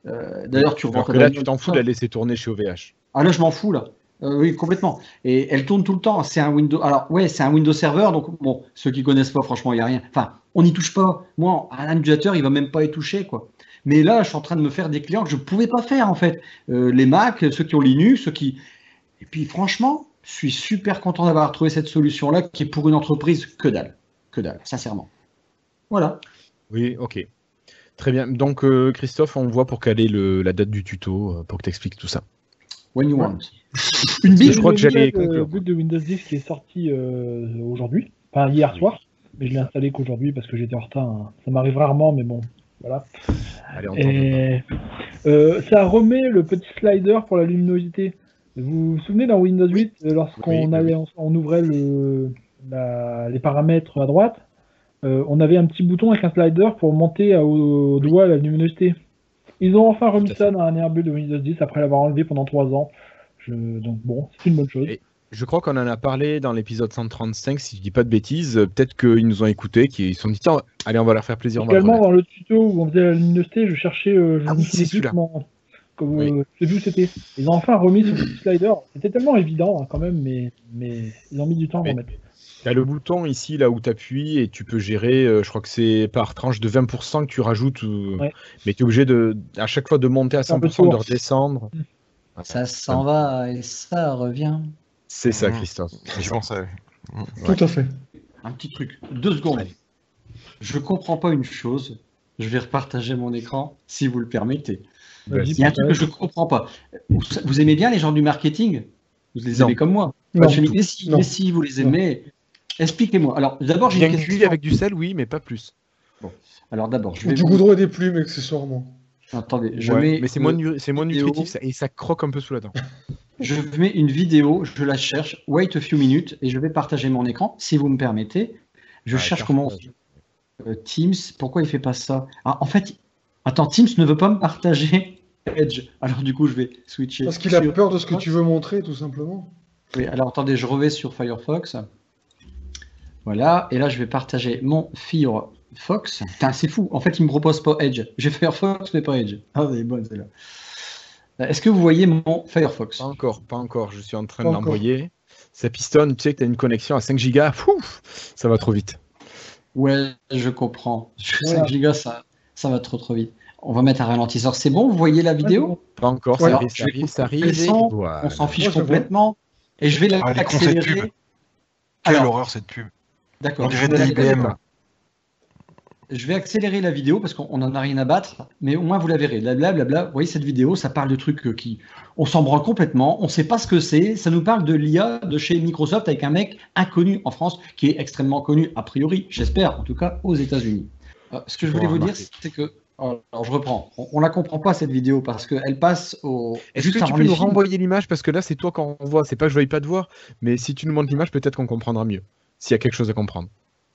Euh, D'ailleurs, tu Alors que là, tu t'en fous de la laisser tourner chez OVH. Ah là, je m'en fous là. Euh, oui, complètement. Et elle tourne tout le temps. C'est un Windows. Alors ouais, c'est un Windows Server. Donc bon, ceux qui connaissent pas, franchement, il y a rien. Enfin, on n'y touche pas. Moi, un utilisateur, il va même pas y toucher quoi. Mais là, je suis en train de me faire des clients que je pouvais pas faire en fait. Euh, les Mac, ceux qui ont Linux, ceux qui. Et puis franchement, je suis super content d'avoir trouvé cette solution là, qui est pour une entreprise que dalle, que dalle, sincèrement. Voilà. Oui, ok. Très bien. Donc, euh, Christophe, on voit pour caler le, la date du tuto, euh, pour que tu expliques tout ça. When you want. Une Je bille. crois que j'allais Le conclure. boot de Windows 10 qui est sorti euh, aujourd'hui, enfin hier soir, mais je l'ai installé qu'aujourd'hui parce que j'étais en retard. hein. Ça m'arrive rarement, mais bon, voilà. Allez, on Et euh, ça remet le petit slider pour la luminosité. Vous vous souvenez dans Windows 8, euh, lorsqu'on Oui, on, on ouvrait le, la- les paramètres à droite, euh, on avait un petit bouton avec un slider pour monter à- au, au doigt la luminosité. Ils ont enfin remis ça dans un Airbus de Windows 10 après l'avoir enlevé pendant 3 ans. Je- donc bon, c'est une bonne chose. Et- Je crois qu'on en a parlé dans l'épisode 135, si je dis pas de bêtises. Peut-être qu'ils nous ont écoutés, qu'ils se sont dit, tiens, allez, on va leur faire plaisir. Le Également, dans le tuto où on faisait la luminosité, je cherchais. euh, je Ah oui, c'est celui-là. comment- Oui. euh, je sais plus où c'était. Ils ont enfin remis ce petit slider. C'était tellement évident hein, quand même, mais, mais ils ont mis du temps à Mais- remettre. T'as le bouton ici, là où tu appuies, et tu peux gérer, euh, je crois que c'est par tranche de 20% que tu rajoutes, Ouais. mais tu es obligé de, à chaque fois de monter à C'est un peu 100%, de redescendre. Ça s'en va et ça revient. C'est ça, Mhm. Christophe. Je pensais. Tout à fait. Un petit truc, deux secondes. Je comprends pas une chose. Je vais repartager mon écran si vous le permettez. Il y a un truc que je comprends pas. Vous, vous aimez bien les gens du marketing? Vous les Non. aimez comme moi Non, Je me dis, mais si, mais si, vous les aimez. Expliquez-moi. Alors, d'abord, j'ai une question. avec du sel, oui, mais pas plus. Alors, d'abord, je vais Du goudron et des plumes, accessoirement. Attendez, je Ouais, mets, mais c'est moins, nu- c'est moins nutritif ça- et ça croque un peu sous la dent. Je mets une vidéo, je la cherche, wait a few minutes, et je vais partager mon écran, si vous me permettez. Je cherche comment. Euh, Teams, pourquoi il fait pas ça? Ah, En fait, attends, Teams ne veut pas me partager Edge. Alors du coup, je vais switcher. Parce qu'il a peur de ce que tu veux montrer, tout simplement. Oui, alors attendez, je revais sur Firefox. Voilà, et là je vais partager mon Firefox. Putain, c'est fou. En fait, il me propose pas Edge. J'ai Firefox, mais pas Edge. Ah, elle est bonne celle-là. Euh, Est-ce que vous voyez mon Firefox Pas encore, pas encore. Je suis en train Pas de l'envoyer. Ça pistonne, tu sais que tu as une connexion à 5 gigas. Pouf, ça va trop vite. Ouais, je comprends. 5 Voilà. gigas, ça, ça va trop trop vite. On va mettre un ralentisseur. C'est bon, vous voyez la vidéo? Pas encore, ça ça arrive, ça arrive. son, voilà. On s'en fiche Moi, je vois. complètement. Et je vais Ah, concepts l'accélérer. pub. Quelle Alors, horreur cette pub. D'accord. Je vais des l'accélérer. IBM. Je vais accélérer la vidéo parce qu'on n'en a rien à battre, mais au moins vous la verrez. Blabla, blabla. Vous voyez cette vidéo, ça parle de trucs euh, qui. On s'en branle complètement, on ne sait pas ce que c'est. Ça nous parle de l'IA de chez Microsoft avec un mec inconnu en France qui est extrêmement connu, a priori, j'espère, en tout cas aux États-Unis. Euh, ce que je voulais vous dire, c'est que. Alors je reprends. On, on la comprend pas cette vidéo parce qu'elle passe au. Est-ce que tu peux nous renvoyer l'image? Parce que là, c'est toi qu'on voit. C'est pas que je veuille pas te voir, mais si tu nous montres l'image, peut-être qu'on comprendra mieux. S'il y a quelque chose à comprendre.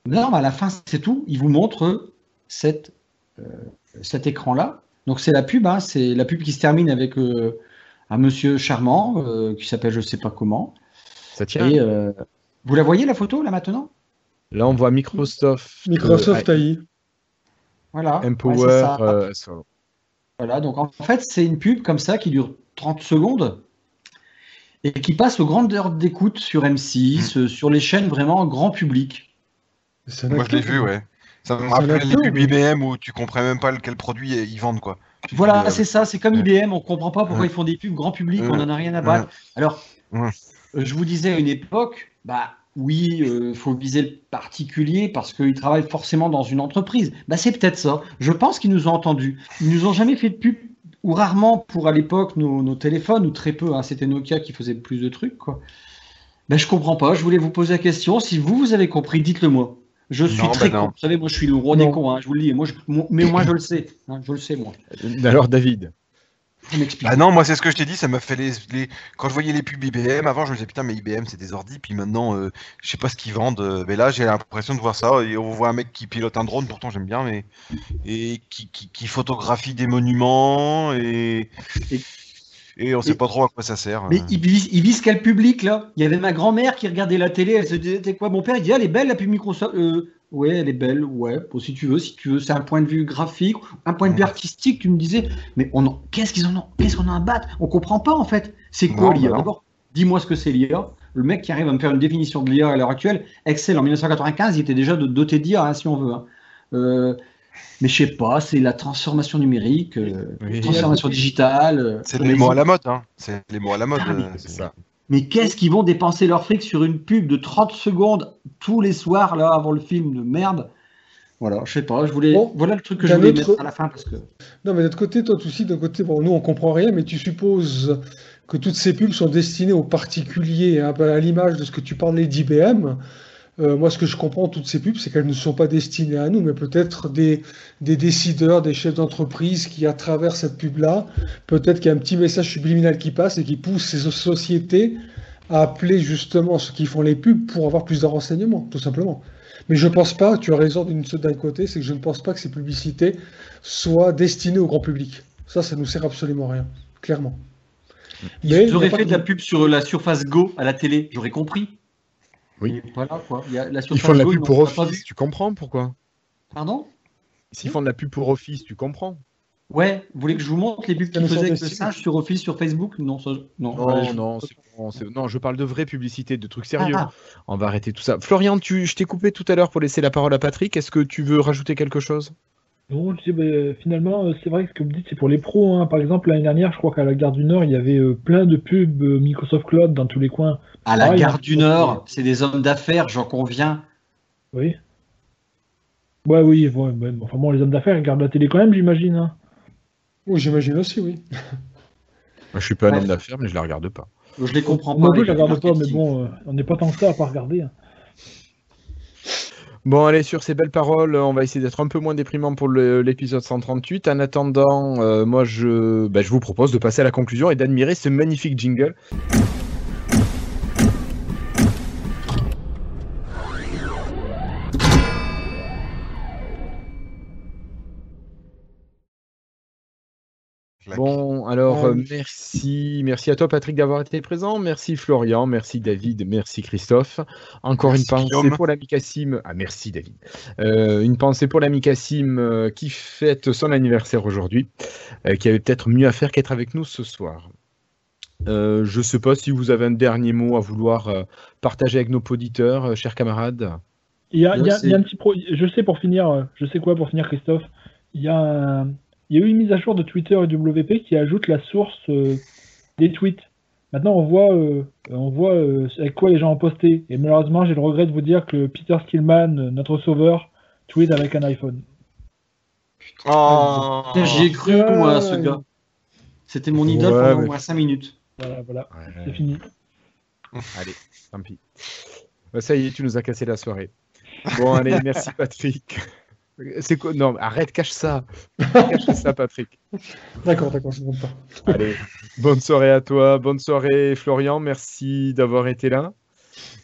Non, mais à la fin, c'est tout. Il vous montre cette, euh, cet écran-là. Donc, c'est la pub. hein. C'est la pub qui se termine avec euh, un monsieur charmant euh, qui s'appelle je sais pas comment. Ça tient Et euh, vous la voyez, la photo, là, maintenant? Là, on voit Microsoft. Microsoft euh, AI. Voilà. Empower. ça. euh, so- Voilà. Donc, en fait, c'est une pub comme ça qui dure 30 secondes et qui passe aux grandes heures d'écoute sur M6, euh, sur les chaînes vraiment grand public. Moi, je l'ai vu, ouais. Ça me rappelle les pubs. IBM où tu comprends même pas quel produit ils vendent, quoi. Tu Voilà, euh, c'est ça, c'est comme. IBM, on comprend pas pourquoi ils font des pubs grand public, on en a rien à battre. Alors, euh, je vous disais à une époque, bah, oui, il faut viser le particulier parce qu'il travaille forcément dans une entreprise. Bah, c'est peut-être ça. Je pense qu'ils nous ont entendus. Ils nous ont jamais fait de pub, ou rarement pour à l'époque nos, téléphones, ou très peu. Hein. C'était Nokia qui faisait plus de trucs. Quoi. Ben, je comprends pas. Je voulais vous poser la question. Si vous, vous avez compris, dites-le moi. Je suis très con. Vous savez, moi, je suis le roi des cons. Hein, je vous le dis. Moi, mais moi, je le sais. Hein, je le sais, moi. Alors, David. Ah non, moi c'est ce que je t'ai dit, ça m'a fait les, Quand je voyais les pubs IBM, avant je me disais putain mais IBM c'est des ordi, puis maintenant euh, je sais pas ce qu'ils vendent, euh, mais là j'ai l'impression de voir ça, et on voit un mec qui pilote un drone, pourtant j'aime bien, mais... Et qui, qui, photographie des monuments, et... et... on sait pas trop à quoi ça sert. Mais il vise, il vise quel public là? Il y avait ma grand-mère qui regardait la télé, elle se disait quoi Mon père? Il dit ah, elle est belle la pub Microsoft. Euh, Ouais, elle est belle, ouais. si tu veux, si tu veux, c'est un point de vue graphique, un point de vue artistique. Tu me disais, mais on qu'est-ce qu'ils en ont Qu'est-ce qu'on a à battre? On comprend pas en fait. C'est quoi l'IA bah D'abord, dis-moi ce que c'est l'IA. Le mec qui arrive à me faire une définition de l'IA à l'heure actuelle, Excel en 1995, il était déjà doté d'IA, hein, si on veut. Hein. Euh, mais je sais pas, c'est la transformation numérique, euh, transformation digitale. Euh, c'est les mots à la mode, hein. C'est les mots à la mode, ah, c'est ça. Mais qu'est-ce qu'ils vont dépenser leur fric sur une pub de 30 secondes tous les soirs là avant le film de merde? Voilà, je sais pas, je voulais voilà le truc que je voulais mettre à la fin parce que Non, mais d'autre côté toi aussi d'un côté bon nous on comprend rien mais tu supposes que toutes ces pubs sont destinées aux particuliers hein, à l'image de ce que tu parlais d'IBM. Euh, moi, ce que je comprends, toutes ces pubs, c'est qu'elles ne sont pas destinées à nous, mais peut-être des, des décideurs, des chefs d'entreprise qui, à travers cette pub-là, peut-être qu'il y a un petit message subliminal qui passe et qui pousse ces sociétés à appeler justement ceux qui font les pubs pour avoir plus de renseignements, tout simplement. Mais je pense pas, tu as raison d'un côté, c'est que je ne pense pas que ces publicités soient destinées au grand public. Ça, ça nous sert absolument à rien, clairement. Mais J'aurais fait de la pub sur la Surface Go à la télé, j'aurais compris. Oui. Voilà, quoi. Il y a la Ils font de la pub pour Office, tu comprends pourquoi? Pardon? S'ils font de la pub pour Office, tu comprends? Ouais, vous voulez que je vous montre les pubs qu'ils faisaient avec le singe sur Office, sur Facebook? Non, ça... non, non, non, non, je parle de vraie publicité, de trucs sérieux. Ah, ah. On va arrêter tout ça. Florian, tu... je t'ai coupé tout à l'heure pour laisser la parole à Patrick. Est-ce que tu veux rajouter quelque chose? Non, bah, finalement, euh, c'est vrai que ce que vous dites, c'est pour les pros. Hein. Par exemple, l'année dernière, je crois qu'à la gare du Nord, il y avait euh, plein de pubs euh, Microsoft Cloud dans tous les coins. À la gare du Nord, c'est des hommes d'affaires, j'en conviens. Oui. Ouais, oui. Enfin bon, les hommes d'affaires, ils regardent la télé quand même, j'imagine. Hein. Oui, j'imagine aussi, oui. Moi, je suis pas un homme d'affaires, mais je la regarde pas. Je les comprends pas. Moi, je la regarde pas, mais bon, on n'est pas tant que ça à pas regarder. Hein. Bon, allez, sur ces belles paroles, on va essayer d'être un peu moins déprimant pour l'épisode 138. En attendant, euh, moi, je, bah, je vous propose de passer à la conclusion et d'admirer ce magnifique jingle. Bon, alors euh, merci, merci à toi Patrick d'avoir été présent, merci Florian, merci David, merci Christophe. Encore une pensée pour l'ami Cassim. Ah merci David. Euh, une pensée pour l'ami Cassim euh, qui fête son anniversaire aujourd'hui, qui avait peut-être mieux à faire qu'être avec nous ce soir. je ne sais pas si vous avez un dernier mot à vouloir partager avec nos auditeurs, chers camarades. Il y, a, un petit pro... Je sais pour finir, je sais quoi pour finir Christophe. Il y a un il y a eu une mise à jour de Twitter et WP qui ajoute la source euh, des tweets. Maintenant, on voit, euh, on voit euh, avec quoi les gens ont posté. Et malheureusement, j'ai le regret de vous dire que Peter Skillman, notre sauveur, tweet avec un iPhone. Oh, J'ai cru, moi, ce gars. C'était mon idole pendant au moins 5 minutes. Voilà, voilà, c'est fini. Allez, tant pis. Bah, ça y est, tu nous as cassé la soirée. Bon, allez, merci Patrick. C'est quoi? Non, arrête, cache ça. cache ça, Patrick. D'accord, d'accord, je ne pas. Allez, bonne soirée à toi, bonne soirée Florian, merci d'avoir été là.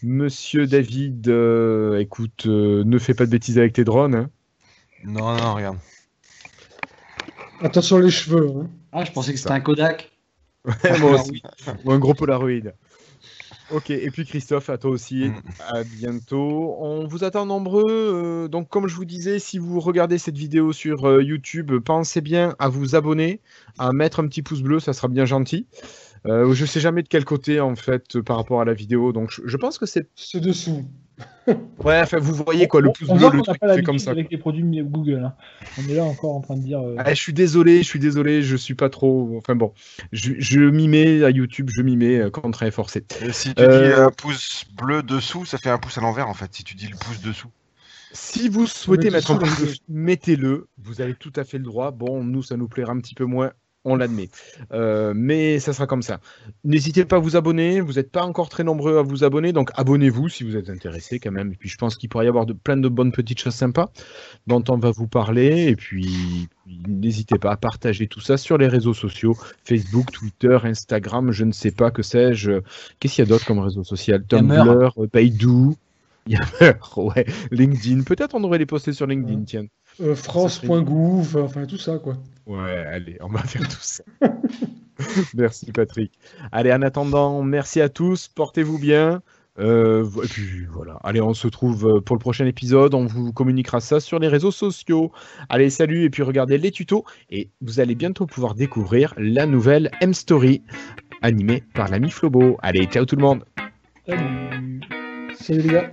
Monsieur David, euh, écoute, euh, ne fais pas de bêtises avec tes drones. Hein. Non, non, regarde. Attention les cheveux. Hein. Ah, je pensais que c'était un Kodak. moi aussi. Ou un gros Polaroid. Ok, et puis Christophe, à toi aussi, mm. à bientôt. On vous attend nombreux. Euh, donc, comme je vous disais, si vous regardez cette vidéo sur euh, YouTube, pensez bien à vous abonner, à mettre un petit pouce bleu, ça sera bien gentil. Euh, je sais jamais de quel côté, en fait, par rapport à la vidéo. Donc, je, pense que c'est. C'est dessous. Ouais, enfin, vous voyez quoi, le pouce on bleu, le truc fait comme ça. avec les produits Google. hein. On est là encore en train de dire. euh, Ah, je suis désolé, je suis désolé, je suis pas trop. Enfin bon, je, je m'y mets à YouTube, je m'y mets euh, contraint et forcé. Et si tu Euh, dis un pouce bleu dessous, ça fait un pouce à l'envers en fait. Si tu dis le pouce dessous. Si vous souhaitez mettre un pouce mettez-le. Vous avez tout à fait le droit. Bon, nous, ça nous plaira un petit peu moins, on l'admet. Euh, mais ça sera comme ça. N'hésitez pas à vous abonner. Vous n'êtes pas encore très nombreux à vous abonner, donc abonnez-vous si vous êtes intéressé quand même. Et puis, je pense qu'il pourrait y avoir de, plein de bonnes petites choses sympas dont on va vous parler. Et puis, n'hésitez pas à partager tout ça sur les réseaux sociaux Facebook, Twitter, Instagram, je ne sais pas que sais-je. Qu'est-ce qu'il y a d'autre comme réseau social? Tumblr, Baidu. Yammer, ouais. LinkedIn. Peut-être on devrait les poster sur LinkedIn, tiens. Euh, France.gouv, enfin tout ça quoi. Ouais, allez, on va faire tout ça. merci Patrick. Allez, en attendant, merci à tous, portez-vous bien. Euh, et puis voilà, allez, on se retrouve euh, pour le prochain épisode, on vous communiquera ça sur les réseaux sociaux. Allez, salut, et puis regardez les tutos, et vous allez bientôt pouvoir découvrir la nouvelle M-Story, animée par l'ami Flobo. Allez, ciao tout le monde salut. Salut les gars.